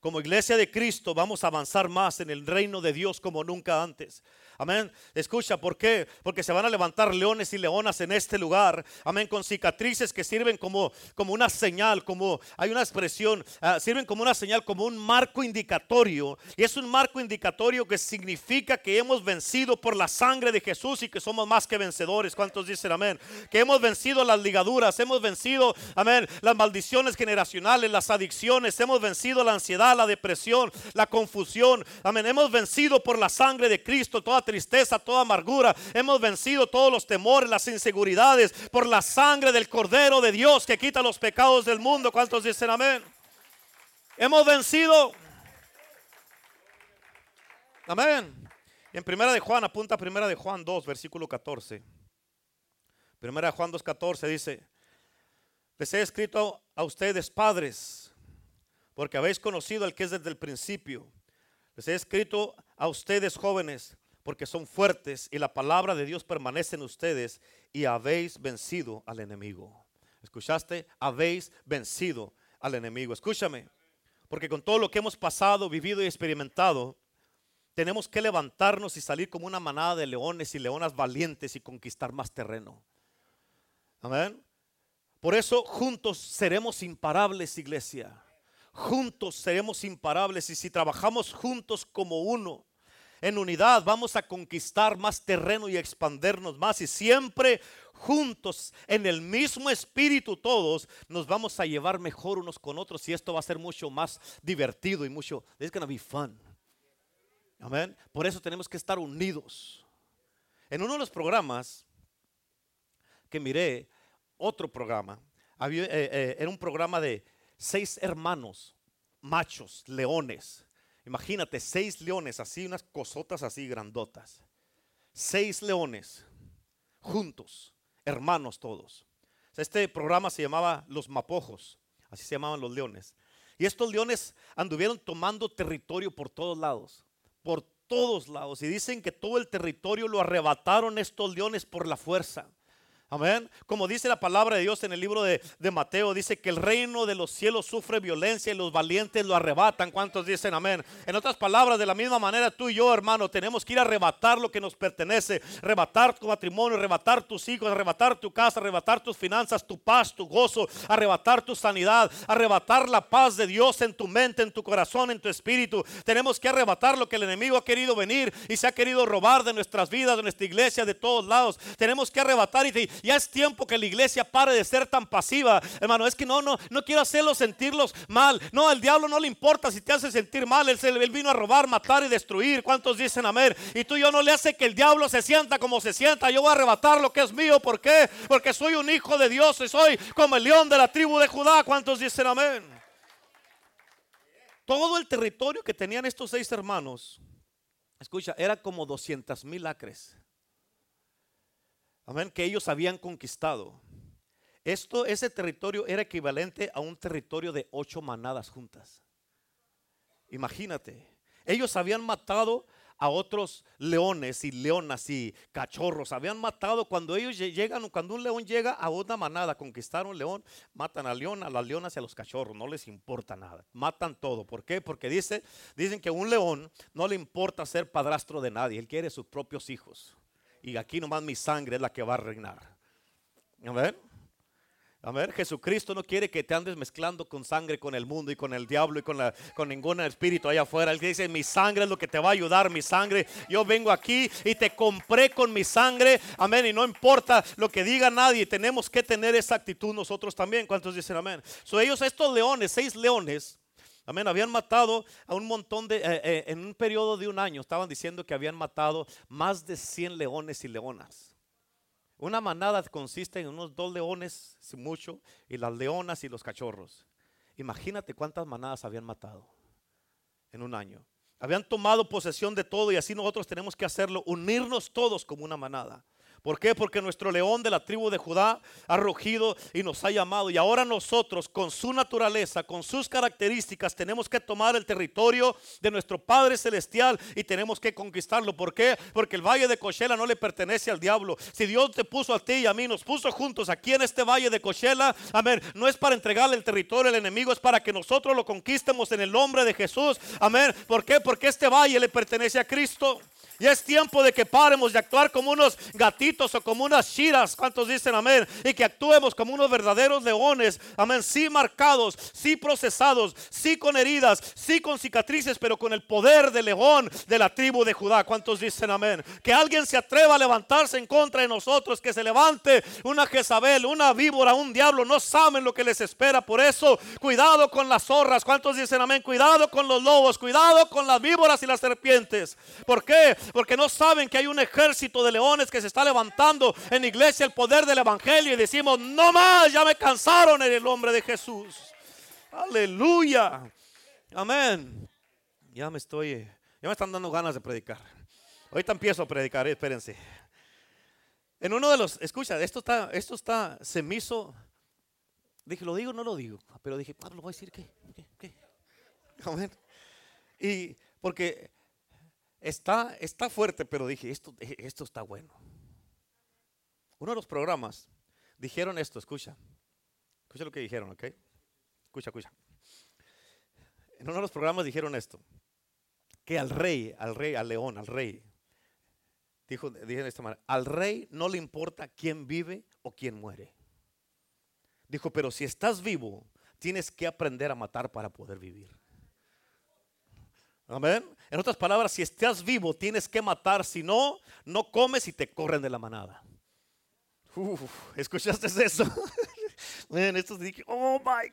Como iglesia de Cristo vamos a avanzar más en el reino de Dios como nunca antes. Amén. Escucha, ¿por qué? Porque se van a levantar leones y leonas en este lugar. Amén. Con cicatrices que sirven como, como una señal, como hay una expresión, ah, sirven como una señal, como un marco indicatorio. Y es un marco indicatorio que significa que hemos vencido por la sangre de Jesús y que somos más que vencedores. ¿Cuántos dicen amén? Que hemos vencido las ligaduras, hemos vencido, amén, las maldiciones generacionales, las adicciones, hemos vencido la ansiedad, la depresión, la confusión. Amén. Hemos vencido por la sangre de Cristo toda tristeza, toda amargura. Hemos vencido todos los temores, las inseguridades por la sangre del Cordero de Dios que quita los pecados del mundo. ¿Cuántos dicen amén? Hemos vencido. Amén. En primera de Juan, apunta a primera de Juan 2, versículo 14. Primera de Juan 2, 14 dice, les he escrito a ustedes padres, porque habéis conocido al que es desde el principio. Les he escrito a ustedes jóvenes, porque son fuertes y la palabra de Dios permanece en ustedes y habéis vencido al enemigo. ¿Escuchaste? Habéis vencido al enemigo. Escúchame, porque con todo lo que hemos pasado, vivido y experimentado, tenemos que levantarnos y salir como una manada de leones y leonas valientes y conquistar más terreno. Amén. Por eso juntos seremos imparables, iglesia. Juntos seremos imparables y si trabajamos juntos como uno, en unidad, vamos a conquistar más terreno y expandernos más. Y siempre juntos, en el mismo espíritu todos, nos vamos a llevar mejor unos con otros. Y esto va a ser mucho más divertido y mucho, it's gonna be fun. Amén. Por eso tenemos que estar unidos. En uno de los programas que miré, otro programa, había, eh, eh, era un programa de seis hermanos, machos, leones. Imagínate, seis leones, así, unas cosotas así grandotas. Seis leones, juntos, hermanos todos. Este programa se llamaba Los Mapojos, así se llamaban los leones. Y estos leones anduvieron tomando territorio por todos lados, por todos lados. Y dicen que todo el territorio lo arrebataron estos leones por la fuerza. Amén. Como dice la palabra de Dios en el libro de, Mateo, dice que el reino de los cielos sufre violencia y los valientes lo arrebatan. ¿Cuántos dicen amén? En otras palabras, de la misma manera tú y yo, hermano, tenemos que ir a arrebatar lo que nos pertenece. Arrebatar tu matrimonio, arrebatar tus hijos, arrebatar tu casa, arrebatar tus finanzas, tu paz, tu gozo, arrebatar tu sanidad, arrebatar la paz de Dios en tu mente, en tu corazón, en tu espíritu. Tenemos que arrebatar lo que el enemigo ha querido venir y se ha querido robar de nuestras vidas, de nuestra iglesia, de todos lados. Tenemos que arrebatar y ya es tiempo que la iglesia pare de ser tan pasiva. Hermano, es que no, no, no quiero hacerlos sentirlos mal. No, al diablo no le importa si te hace sentir mal. Él, él vino a robar, matar y destruir. ¿Cuántos dicen amén? Y tú y yo no le hace que el diablo se sienta como se sienta. Yo voy a arrebatar lo que es mío. ¿Por qué? Porque soy un hijo de Dios y soy como el león de la tribu de Judá. ¿Cuántos dicen amén? Todo el territorio que tenían estos seis hermanos, escucha, era como 200 mil acres. Amén, que ellos habían conquistado. Esto, ese territorio era equivalente a un territorio de ocho manadas juntas. Imagínate, ellos habían matado a otros leones y leonas y cachorros. Habían matado cuando ellos llegan, cuando un león llega a una manada, conquistar un león, matan al león, a las leonas y a los cachorros. No les importa nada. Matan todo. ¿Por qué? Porque dice, dicen que a un león no le importa ser padrastro de nadie. Él quiere sus propios hijos y aquí nomás mi sangre es la que va a reinar. Amén. ver, Jesucristo no quiere que te andes mezclando con sangre con el mundo y con el diablo y con, la, con ningún espíritu allá afuera. Él dice, mi sangre es lo que te va a ayudar, mi sangre. Yo vengo aquí y te compré con mi sangre. Amén. Y no importa lo que diga nadie, tenemos que tener esa actitud nosotros también. ¿Cuántos dicen amén? So ellos, estos leones, seis leones, Amén. Habían matado a un montón de, eh, eh, en un periodo de un año, estaban diciendo que habían matado más de 100 leones y leonas. Una manada consiste en unos dos leones, mucho, y las leonas y los cachorros. Imagínate cuántas manadas habían matado en un año. Habían tomado posesión de todo y así nosotros tenemos que hacerlo, unirnos todos como una manada. ¿Por qué? Porque nuestro león de la tribu de Judá ha rugido y nos ha llamado. Y ahora nosotros, con su naturaleza, con sus características, tenemos que tomar el territorio de nuestro Padre Celestial y tenemos que conquistarlo. ¿Por qué? Porque el valle de Cochela no le pertenece al diablo. Si Dios te puso a ti y a mí, nos puso juntos aquí en este valle de Cochela, amén, no es para entregarle el territorio al enemigo, es para que nosotros lo conquistemos en el nombre de Jesús. Amén. ¿Por qué? Porque este valle le pertenece a Cristo. Y es tiempo de que paremos de actuar como unos gatitos o como unas chiras. ¿Cuántos dicen amén? Y que actuemos como unos verdaderos leones. Amén. Sí marcados, sí procesados, sí con heridas, sí con cicatrices, pero con el poder del león de la tribu de Judá. ¿Cuántos dicen amén? Que alguien se atreva a levantarse en contra de nosotros. Que se levante una Jezabel, una víbora, un diablo. No saben lo que les espera. Por eso, cuidado con las zorras. ¿Cuántos dicen amén? Cuidado con los lobos. Cuidado con las víboras y las serpientes. ¿Por qué? Porque no saben que hay un ejército de leones que se está levantando en la iglesia el poder del evangelio y decimos, no más, ya me cansaron en el nombre de Jesús. Aleluya. Amén. Ya me estoy Ya me están dando ganas de predicar. Ahorita empiezo a predicar, espérense. En uno de los, escucha, esto está, esto está, se me hizo, dije, lo digo no lo digo, pero dije, Pablo, voy a decir qué, qué, qué. Amén. Y porque está, está fuerte, pero dije, esto, esto está bueno. Uno de los programas dijeron esto, escucha, escucha lo que dijeron, ¿ok? Escucha, escucha. En uno de los programas dijeron esto, que al rey, al rey, al león, al rey, dijo, dije de esta manera, al rey no le importa quién vive o quién muere. Dijo, pero si estás vivo, tienes que aprender a matar para poder vivir. Amén. En otras palabras, si estás vivo, tienes que matar. Si no, no comes y te corren de la manada. ¿Escuchaste eso? Man, esto dije, oh my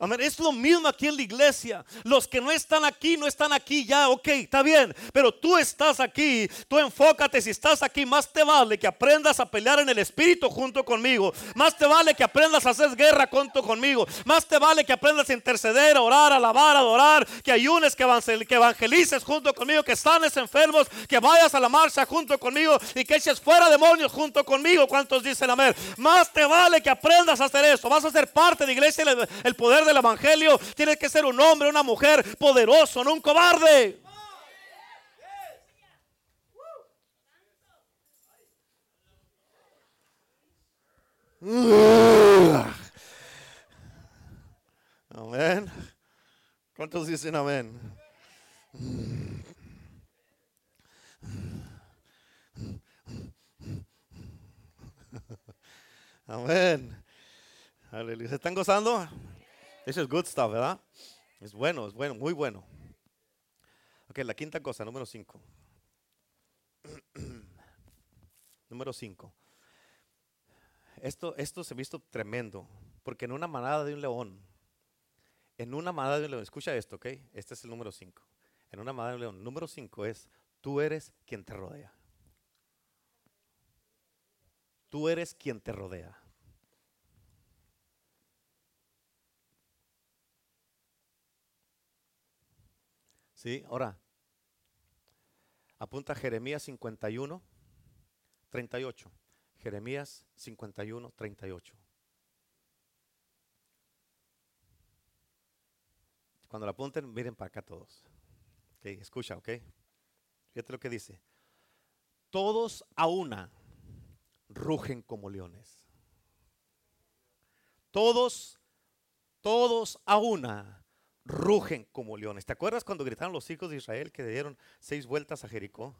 Amén. Es lo mismo aquí en la iglesia. Los que no están aquí, no están aquí ya. Ok, está bien. Pero tú estás aquí. Tú enfócate. Si estás aquí, más te vale que aprendas a pelear en el espíritu junto conmigo. Más te vale que aprendas a hacer guerra junto conmigo. Más te vale que aprendas a interceder, a orar, a alabar, a adorar. Que ayunes, que evangelices junto conmigo. Que sanes enfermos. Que vayas a la marcha junto conmigo. Y que eches fuera demonios junto conmigo. ¿Cuántos dicen amén? Más te vale que aprendas a hacer esto. Vas a ser parte de iglesia el poder del evangelio, tiene que ser un hombre, una mujer poderoso, no un cobarde. ¿Cuántos dicen amén? Amén. ¿Se están gozando? Eso es good stuff, ¿verdad? Es bueno, es bueno, muy bueno. Ok, la quinta cosa, número 5. número 5. Esto, esto se ha visto tremendo, porque en una manada de un león, en una manada de un león, escucha esto, ok, este es el número 5. En una manada de un león, número 5 es, tú eres quien te rodea. Tú eres quien te rodea. Sí, ahora, apunta Jeremías 51, 38. Jeremías 51, 38. Cuando la apunten, miren para acá todos. Okay, escucha, ok. Fíjate lo que dice. Todos a una rugen como leones. Todos, todos a una rugen como leones. ¿Te acuerdas cuando gritaron los hijos de Israel que dieron seis vueltas a Jericó?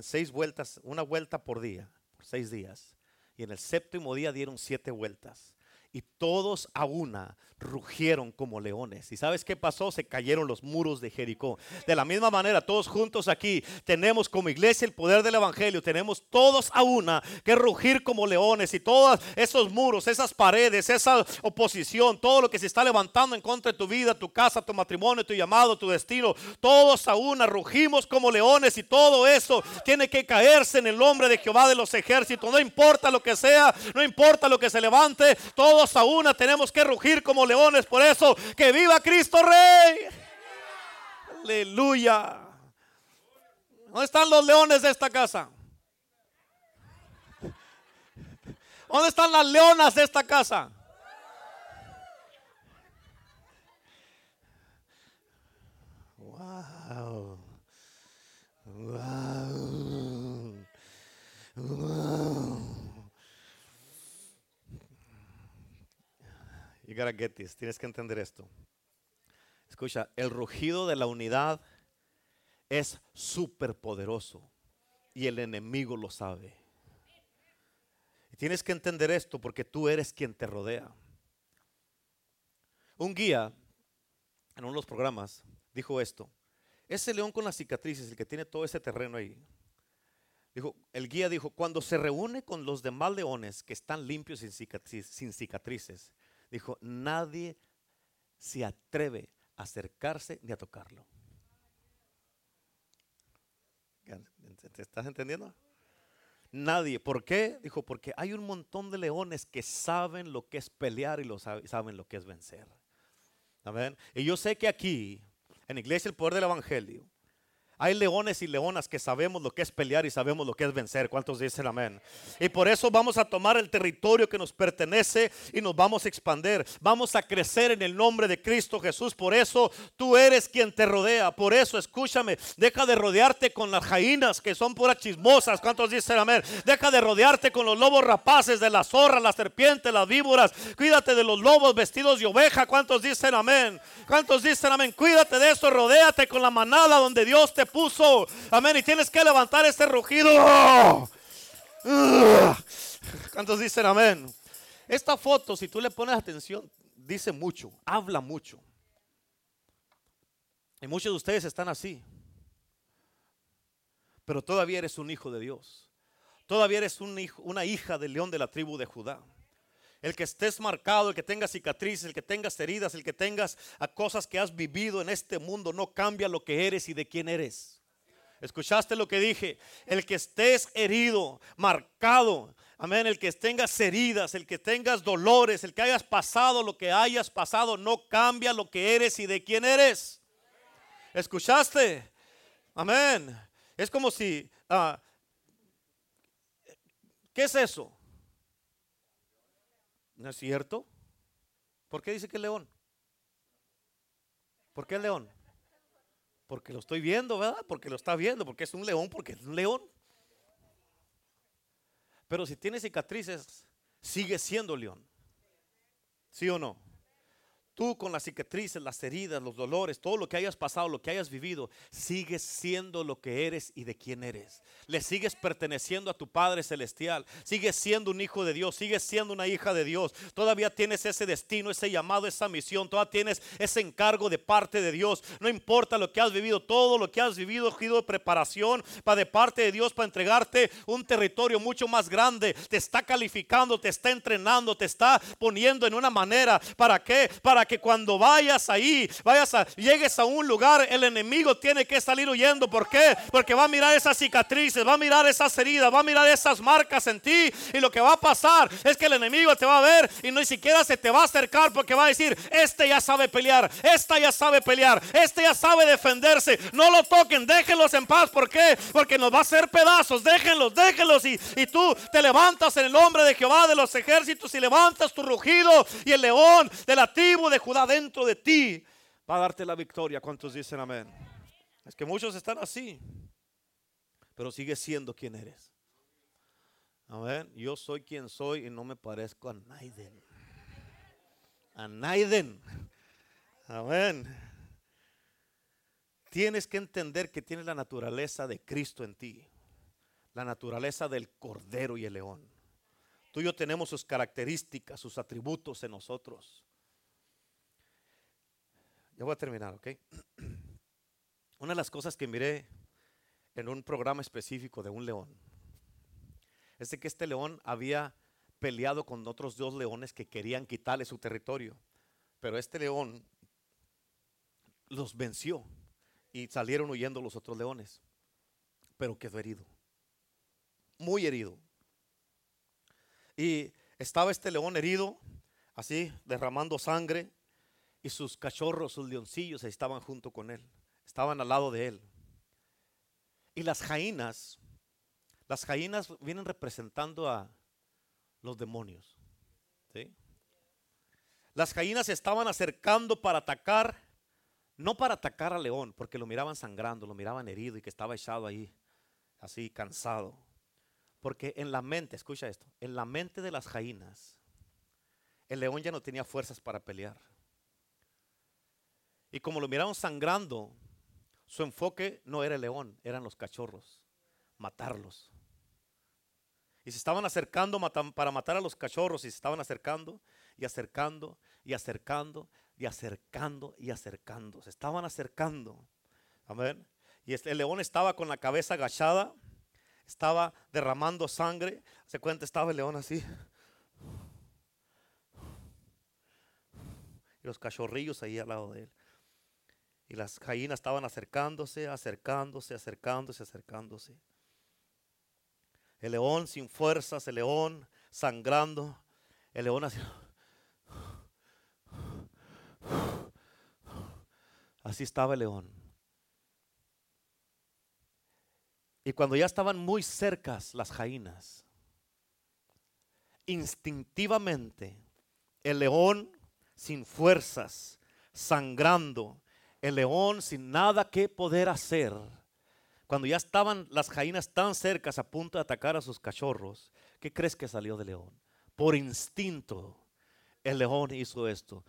Seis vueltas, una vuelta por día, por seis días. Y en el séptimo día dieron siete vueltas y todos a una rugieron como leones. ¿Y sabes qué pasó? Se cayeron los muros de Jericó. De la misma manera, todos juntos aquí tenemos como iglesia el poder del Evangelio. Tenemos todos a una que rugir como leones. Y todos esos muros, esas paredes, esa oposición, todo lo que se está levantando en contra de tu vida, tu casa, tu matrimonio, tu llamado, tu destino. Todos a una rugimos como leones. Y todo eso tiene que caerse en el nombre de Jehová de los ejércitos. No importa lo que sea, no importa lo que se levante. Todo a una tenemos que rugir como leones. Por eso, que viva Cristo Rey. Aleluya. ¿Dónde están los leones de esta casa? ¿Dónde están las leonas de esta casa? Wow. Wow. Wow. You gotta get. Tienes que entender esto. Escucha, el rugido de la unidad es súper poderoso y el enemigo lo sabe. Tienes que entender esto porque tú eres quien te rodea. Un guía en uno de los programas dijo esto. Ese león con las cicatrices, el que tiene todo ese terreno ahí, dijo, el guía dijo, cuando se reúne con los demás leones que están limpios sin cicatrices, Dijo, nadie se atreve a acercarse ni a tocarlo. ¿Te estás entendiendo? Nadie. ¿Por qué? Dijo, porque hay un montón de leones que saben lo que es pelear y lo saben, lo que es vencer. Amén. Y yo sé que aquí, en Iglesia el Poder del Evangelio, Hay leones y leonas que sabemos lo que es pelear y sabemos lo que es vencer. ¿Cuántos dicen amén? Y por eso vamos a tomar el territorio que nos pertenece y nos vamos a expandir. Vamos a crecer en el nombre de Cristo Jesús. Por eso tú eres quien te rodea. Por eso, escúchame, deja de rodearte con las jainas que son puras chismosas. ¿Cuántos dicen amén? Deja de rodearte con los lobos rapaces, de las zorras, las serpientes, las víboras. Cuídate de los lobos vestidos de oveja. ¿Cuántos dicen amén? ¿Cuántos dicen amén? Cuídate de eso, rodéate con la manada donde Dios te puso. Amén. Y tienes que levantar este rugido. ¿Cuántos dicen amén? Esta foto, si tú le pones atención, dice mucho, habla mucho. Y muchos de ustedes están así. Pero todavía eres un hijo de Dios. Todavía eres un hijo, una hija del león de la tribu de Judá. El que estés marcado, el que tengas cicatrices, el que tengas heridas, el que tengas a cosas que has vivido en este mundo, no cambia lo que eres y de quién eres. ¿Escuchaste lo que dije? El que estés herido, marcado, amén, el que tengas heridas, el que tengas dolores, el que hayas pasado lo que hayas pasado, no cambia lo que eres y de quién eres. ¿Escuchaste? Amén. Es como si, ah, ¿qué es eso? ¿No es cierto? ¿Por qué dice que es león? ¿Por qué es león? Porque lo estoy viendo, ¿verdad? Porque lo está viendo, porque es un león, porque es un león. Pero si tiene cicatrices, sigue siendo león. ¿Sí o no? Tú con las cicatrices, las heridas, los dolores, todo lo que hayas pasado, lo que hayas vivido, sigues siendo lo que eres y de quién eres. Le sigues perteneciendo a tu Padre Celestial. Sigues siendo un hijo de Dios, sigues siendo una hija de Dios. Todavía tienes ese destino, ese llamado, esa misión. Todavía tienes ese encargo de parte de Dios. No importa lo que has vivido, todo lo que has vivido, sido de preparación para de parte de Dios para entregarte un territorio mucho más grande. Te está calificando, te está entrenando, te está poniendo en una manera. ¿Para qué? Para que cuando vayas ahí, vayas a, llegues a un lugar, el enemigo tiene que salir huyendo. ¿Por qué? Porque va a mirar esas cicatrices, va a mirar esas heridas, va a mirar esas marcas en ti. Y lo que va a pasar es que el enemigo te va a ver y ni siquiera se te va a acercar porque va a decir, este ya sabe pelear, esta ya sabe pelear, este ya sabe defenderse. No lo toquen, déjenlos en paz. ¿Por qué? Porque nos va a hacer pedazos. Déjenlos, déjenlos. Y, y tú te levantas en el nombre de Jehová de los ejércitos y levantas tu rugido y el león de la tribu de Judá dentro de ti va a darte la victoria. ¿Cuántos dicen amén? Es que muchos están así, pero sigue siendo quien eres. Amén. Yo soy quien soy y no me parezco a Naiden. A Naiden. Amén. Tienes que entender que tienes la naturaleza de Cristo en ti. La naturaleza del cordero y el león. Tú y yo tenemos sus características, sus atributos en nosotros. Ya voy a terminar, ¿ok? Una de las cosas que miré en un programa específico de un león es de que este león había peleado con otros dos leones que querían quitarle su territorio. Pero este león los venció y salieron huyendo los otros leones. Pero quedó herido. Muy herido. Y estaba este león herido, así, derramando sangre y sus cachorros, sus leoncillos estaban junto con él, estaban al lado de él. Y las jainas, las jainas vienen representando a los demonios. Las jainas se estaban acercando para atacar, no para atacar al león, porque lo miraban sangrando, lo miraban herido y que estaba echado ahí, así cansado. Porque en la mente, escucha esto, en la mente de las jainas, el león ya no tenía fuerzas para pelear. Y como lo miraron sangrando, su enfoque no era el león, eran los cachorros, matarlos. Y se estaban acercando para matar a los cachorros y se estaban acercando y acercando y acercando y acercando y acercando. Se estaban acercando. Amén. Y el león estaba con la cabeza agachada, estaba derramando sangre. Se cuenta, estaba el león así. Y los cachorrillos ahí al lado de él. Y las gallinas estaban acercándose, acercándose, acercándose, acercándose. El león sin fuerzas, el león sangrando, el león así. Así estaba el león. Y cuando ya estaban muy cercas las jainas, instintivamente el león sin fuerzas, sangrando, el león sin nada que poder hacer, cuando ya estaban las jainas tan cercas a punto de atacar a sus cachorros, ¿qué crees que salió del león? Por instinto, el león hizo esto.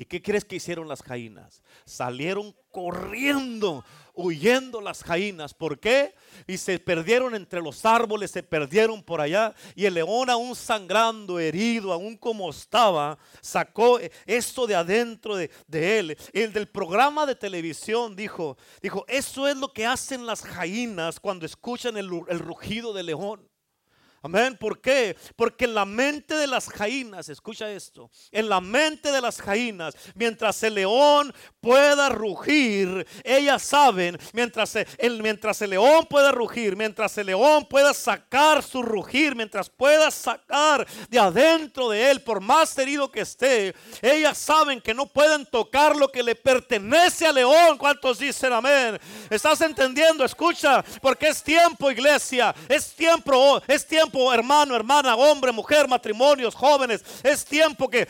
¿Y qué crees que hicieron las jainas? Salieron corriendo, huyendo las jainas. ¿Por qué? Y se perdieron entre los árboles, se perdieron por allá. Y el león aún sangrando, herido, aún como estaba, sacó esto de adentro de, él. El del programa de televisión dijo, dijo, eso es lo que hacen las jainas cuando escuchan el, el rugido del león. Amén. ¿Por qué? Porque en la mente de las jainas, escucha esto, en la mente de las jainas, mientras el león pueda rugir, ellas saben, mientras el, mientras el león pueda rugir, mientras el león pueda sacar su rugir, mientras pueda sacar de adentro de él, por más herido que esté, ellas saben que no pueden tocar lo que le pertenece al león. ¿Cuántos dicen amén? ¿Estás entendiendo? Escucha, porque es tiempo, iglesia, es tiempo, es tiempo hermano, hermana, hombre, mujer, matrimonios, jóvenes. Es tiempo que,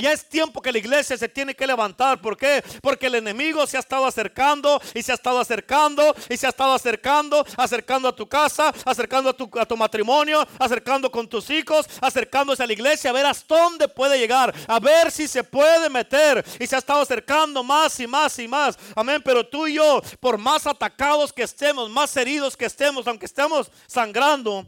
ya es tiempo que la iglesia se tiene que levantar. ¿Por qué? Porque el enemigo se ha estado acercando y se ha estado acercando y se ha estado acercando, acercando a tu casa, acercando a tu, a tu matrimonio, acercando con tus hijos, acercándose a la iglesia, a ver hasta dónde puede llegar, a ver si se puede meter. Y se ha estado acercando más y más y más. Amén. Pero tú y yo, por más atacados que estemos, más heridos que estemos, aunque estemos sangrando,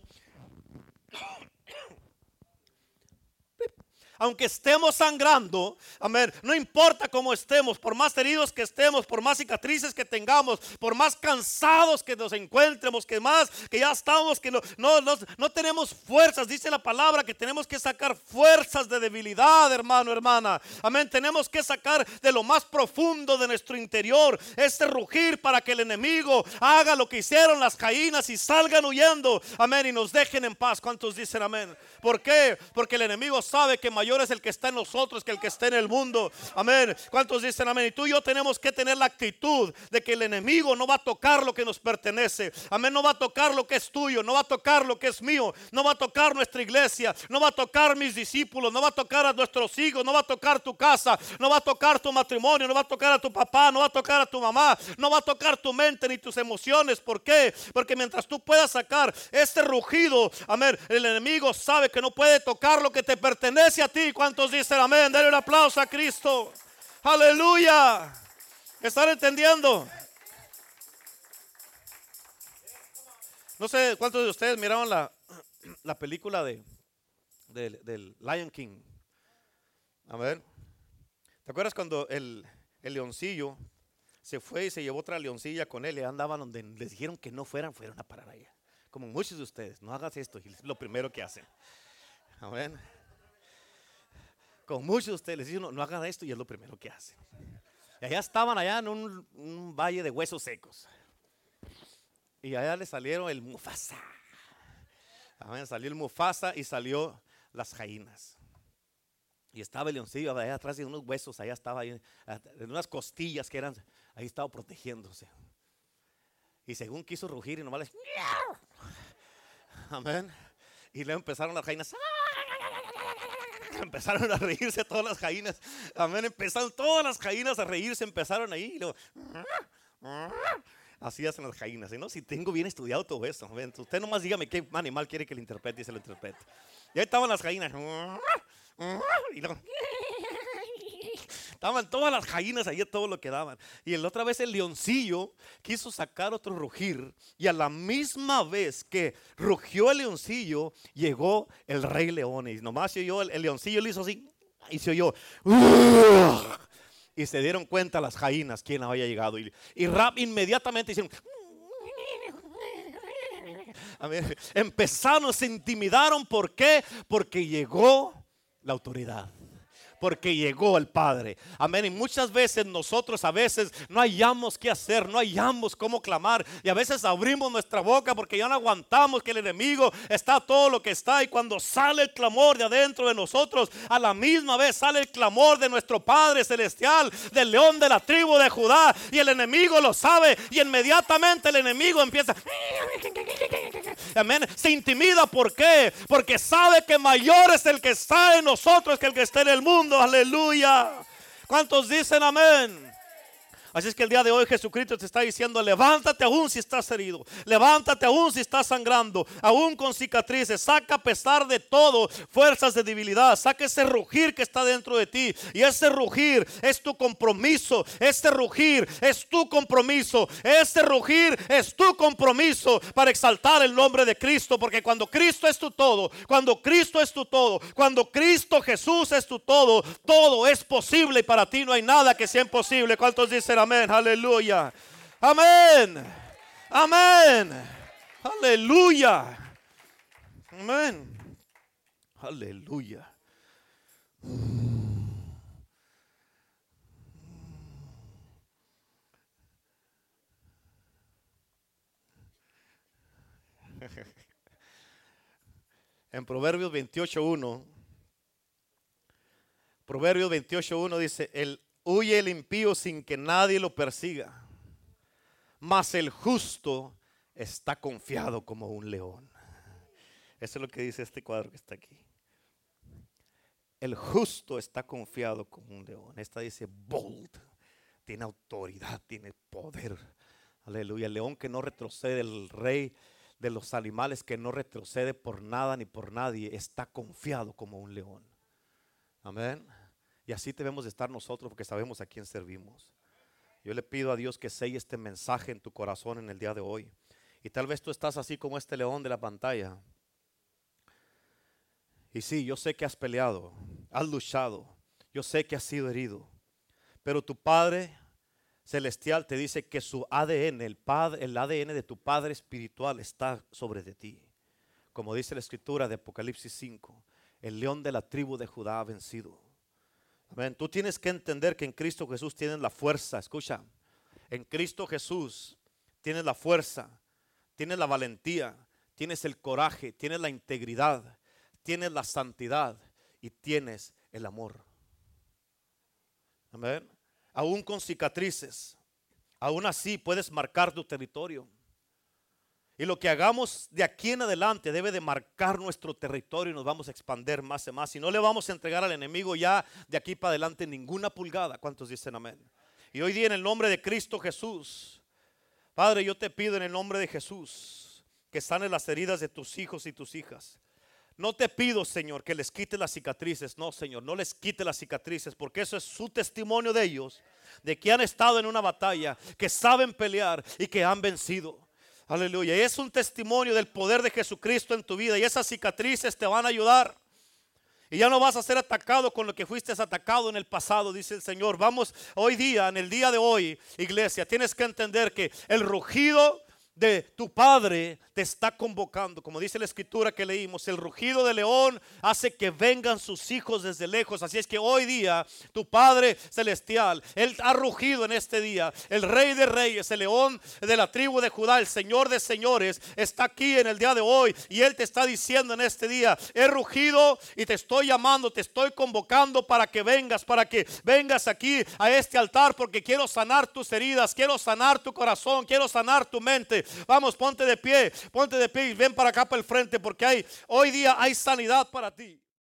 aunque estemos sangrando, amén, no importa cómo estemos, por más heridos que estemos, por más cicatrices que tengamos, por más cansados que nos encuentremos, que más, que ya estamos, que no, no, no, tenemos fuerzas, dice la palabra que tenemos que sacar fuerzas de debilidad, hermano, hermana, amén, tenemos que sacar de lo más profundo de nuestro interior este rugir para que el enemigo haga lo que hicieron las caínas y salgan huyendo, amén, y nos dejen en paz. ¿Cuántos dicen amén? ¿Por qué? Porque el enemigo sabe que mayor mayor es el que está en nosotros que el que está en el mundo. Amén. ¿Cuántos dicen amén? Y tú y yo tenemos que tener la actitud de que el enemigo no va a tocar lo que nos pertenece. Amén. No va a tocar lo que es tuyo, no va a tocar lo que es mío, no va a tocar nuestra iglesia, no va a tocar mis discípulos, no va a tocar a nuestros hijos, no va a tocar tu casa, no va a tocar tu matrimonio, no va a tocar a tu papá, no va a tocar a tu mamá, no va a tocar tu mente ni tus emociones. ¿Por qué? Porque mientras tú puedas sacar este rugido, amén, el enemigo sabe que no puede tocar lo que te pertenece a ti ¿Cuántos dicen amén? Dale un aplauso a Cristo. Aleluya. ¿Están entendiendo? No sé cuántos de ustedes miraron la, la película de, del Lion King. A ver. ¿Te acuerdas cuando el, el, leoncillo se fue y se llevó otra leoncilla con él y andaban donde les dijeron que no fueran, fueron a parar allá? Como muchos de ustedes, no hagas esto, es lo primero que hacen. Amén. Con muchos de ustedes les dicen, no, no, hagan esto y es lo primero que hacen. Y allá estaban, allá en un, valle de huesos secos. Y allá le salieron el Mufasa. Salió el Mufasa y salió las jainas. Y estaba el leoncillo allá atrás de unos huesos, allá estaba en unas costillas que eran, ahí estaba protegiéndose. Y según quiso rugir y nomás le... Amén. Y luego empezaron las jainas. Empezaron a reírse todas las jainas. Amén. Empezaron todas las jainas a reírse, empezaron ahí. Y luego, así hacen las jainas. ¿no? Si tengo bien estudiado todo eso. Usted nomás dígame qué animal quiere que le interprete y se lo interprete. Y ahí estaban las jainas. Y luego, Estaban todas las gallinas ahí, todo lo que daban. Y la otra vez el leoncillo quiso sacar otro rugir. Y a la misma vez que rugió el leoncillo, llegó el rey león. Y nomás se oyó, el, leoncillo le hizo así. Y se oyó. Y se dieron cuenta las jainas quién había llegado. Y, y rap inmediatamente hicieron. empezaron, se intimidaron. ¿Por qué? Porque llegó la autoridad. Porque llegó el Padre. Amén. Y muchas veces nosotros a veces no hallamos qué hacer, no hallamos cómo clamar. Y a veces abrimos nuestra boca porque ya no aguantamos que el enemigo está todo lo que está. Y cuando sale el clamor de adentro de nosotros, a la misma vez sale el clamor de nuestro Padre Celestial, del león de la tribu de Judá. Y el enemigo lo sabe. Y inmediatamente el enemigo empieza. Amén. Se intimida. ¿Por qué? Porque sabe que mayor es el que está en nosotros que el que está en el mundo. Aleluya. ¿Cuántos dicen amén? Así es que el día de hoy Jesucristo te está diciendo, levántate aún si estás herido, levántate aún si estás sangrando, aún con cicatrices, saca a pesar de todo fuerzas de debilidad, saca ese rugir que está dentro de ti. Y ese rugir es tu compromiso, ese rugir es tu compromiso, ese rugir es tu compromiso para exaltar el nombre de Cristo, porque cuando Cristo es tu todo, cuando Cristo es tu todo, cuando Cristo Jesús es tu todo, todo es posible y para ti no hay nada que sea imposible. ¿Cuántos dicen aleluya. Amén. Amén. Aleluya. Amén. Aleluya. En Proverbios 28.1, Proverbios 28.1 dice, el Huye el impío sin que nadie lo persiga, mas el justo está confiado como un león. Eso es lo que dice este cuadro que está aquí. El justo está confiado como un león. Esta dice bold, tiene autoridad, tiene poder. Aleluya. El león que no retrocede, el rey de los animales que no retrocede por nada ni por nadie, está confiado como un león. Amén. Y así debemos de estar nosotros porque sabemos a quién servimos. Yo le pido a Dios que selle este mensaje en tu corazón en el día de hoy. Y tal vez tú estás así como este león de la pantalla. Y sí, yo sé que has peleado, has luchado, yo sé que has sido herido. Pero tu Padre celestial te dice que su ADN, el, el ADN de tu Padre espiritual está sobre de ti. Como dice la escritura de Apocalipsis 5, el león de la tribu de Judá ha vencido. Amén. Tú tienes que entender que en Cristo Jesús tienes la fuerza. Escucha, en Cristo Jesús tienes la fuerza, tienes la valentía, tienes el coraje, tienes la integridad, tienes la santidad y tienes el amor. Amén. Aún con cicatrices, aún así puedes marcar tu territorio. Y lo que hagamos de aquí en adelante debe de marcar nuestro territorio y nos vamos a expandir más y más. Y no le vamos a entregar al enemigo ya de aquí para adelante ninguna pulgada. ¿Cuántos dicen amén? Y hoy día en el nombre de Cristo Jesús, Padre, yo te pido en el nombre de Jesús que sanes las heridas de tus hijos y tus hijas. No te pido, Señor, que les quite las cicatrices. No, Señor, no les quite las cicatrices, porque eso es su testimonio de ellos, de que han estado en una batalla, que saben pelear y que han vencido. Aleluya. Es un testimonio del poder de Jesucristo en tu vida y esas cicatrices te van a ayudar. Y ya no vas a ser atacado con lo que fuiste atacado en el pasado, dice el Señor. Vamos hoy día, en el día de hoy, iglesia, tienes que entender que el rugido de tu Padre te está convocando. Como dice la escritura que leímos, el rugido de león hace que vengan sus hijos desde lejos. Así es que hoy día tu Padre celestial, Él ha rugido en este día. El Rey de Reyes, el león de la tribu de Judá, el Señor de Señores, está aquí en el día de hoy. Y Él te está diciendo en este día, he rugido y te estoy llamando, te estoy convocando para que vengas, para que vengas aquí a este altar, porque quiero sanar tus heridas, quiero sanar tu corazón, quiero sanar tu mente. Vamos, ponte de pie, ponte de pie y ven para acá para el frente porque hay hoy día hay sanidad para ti.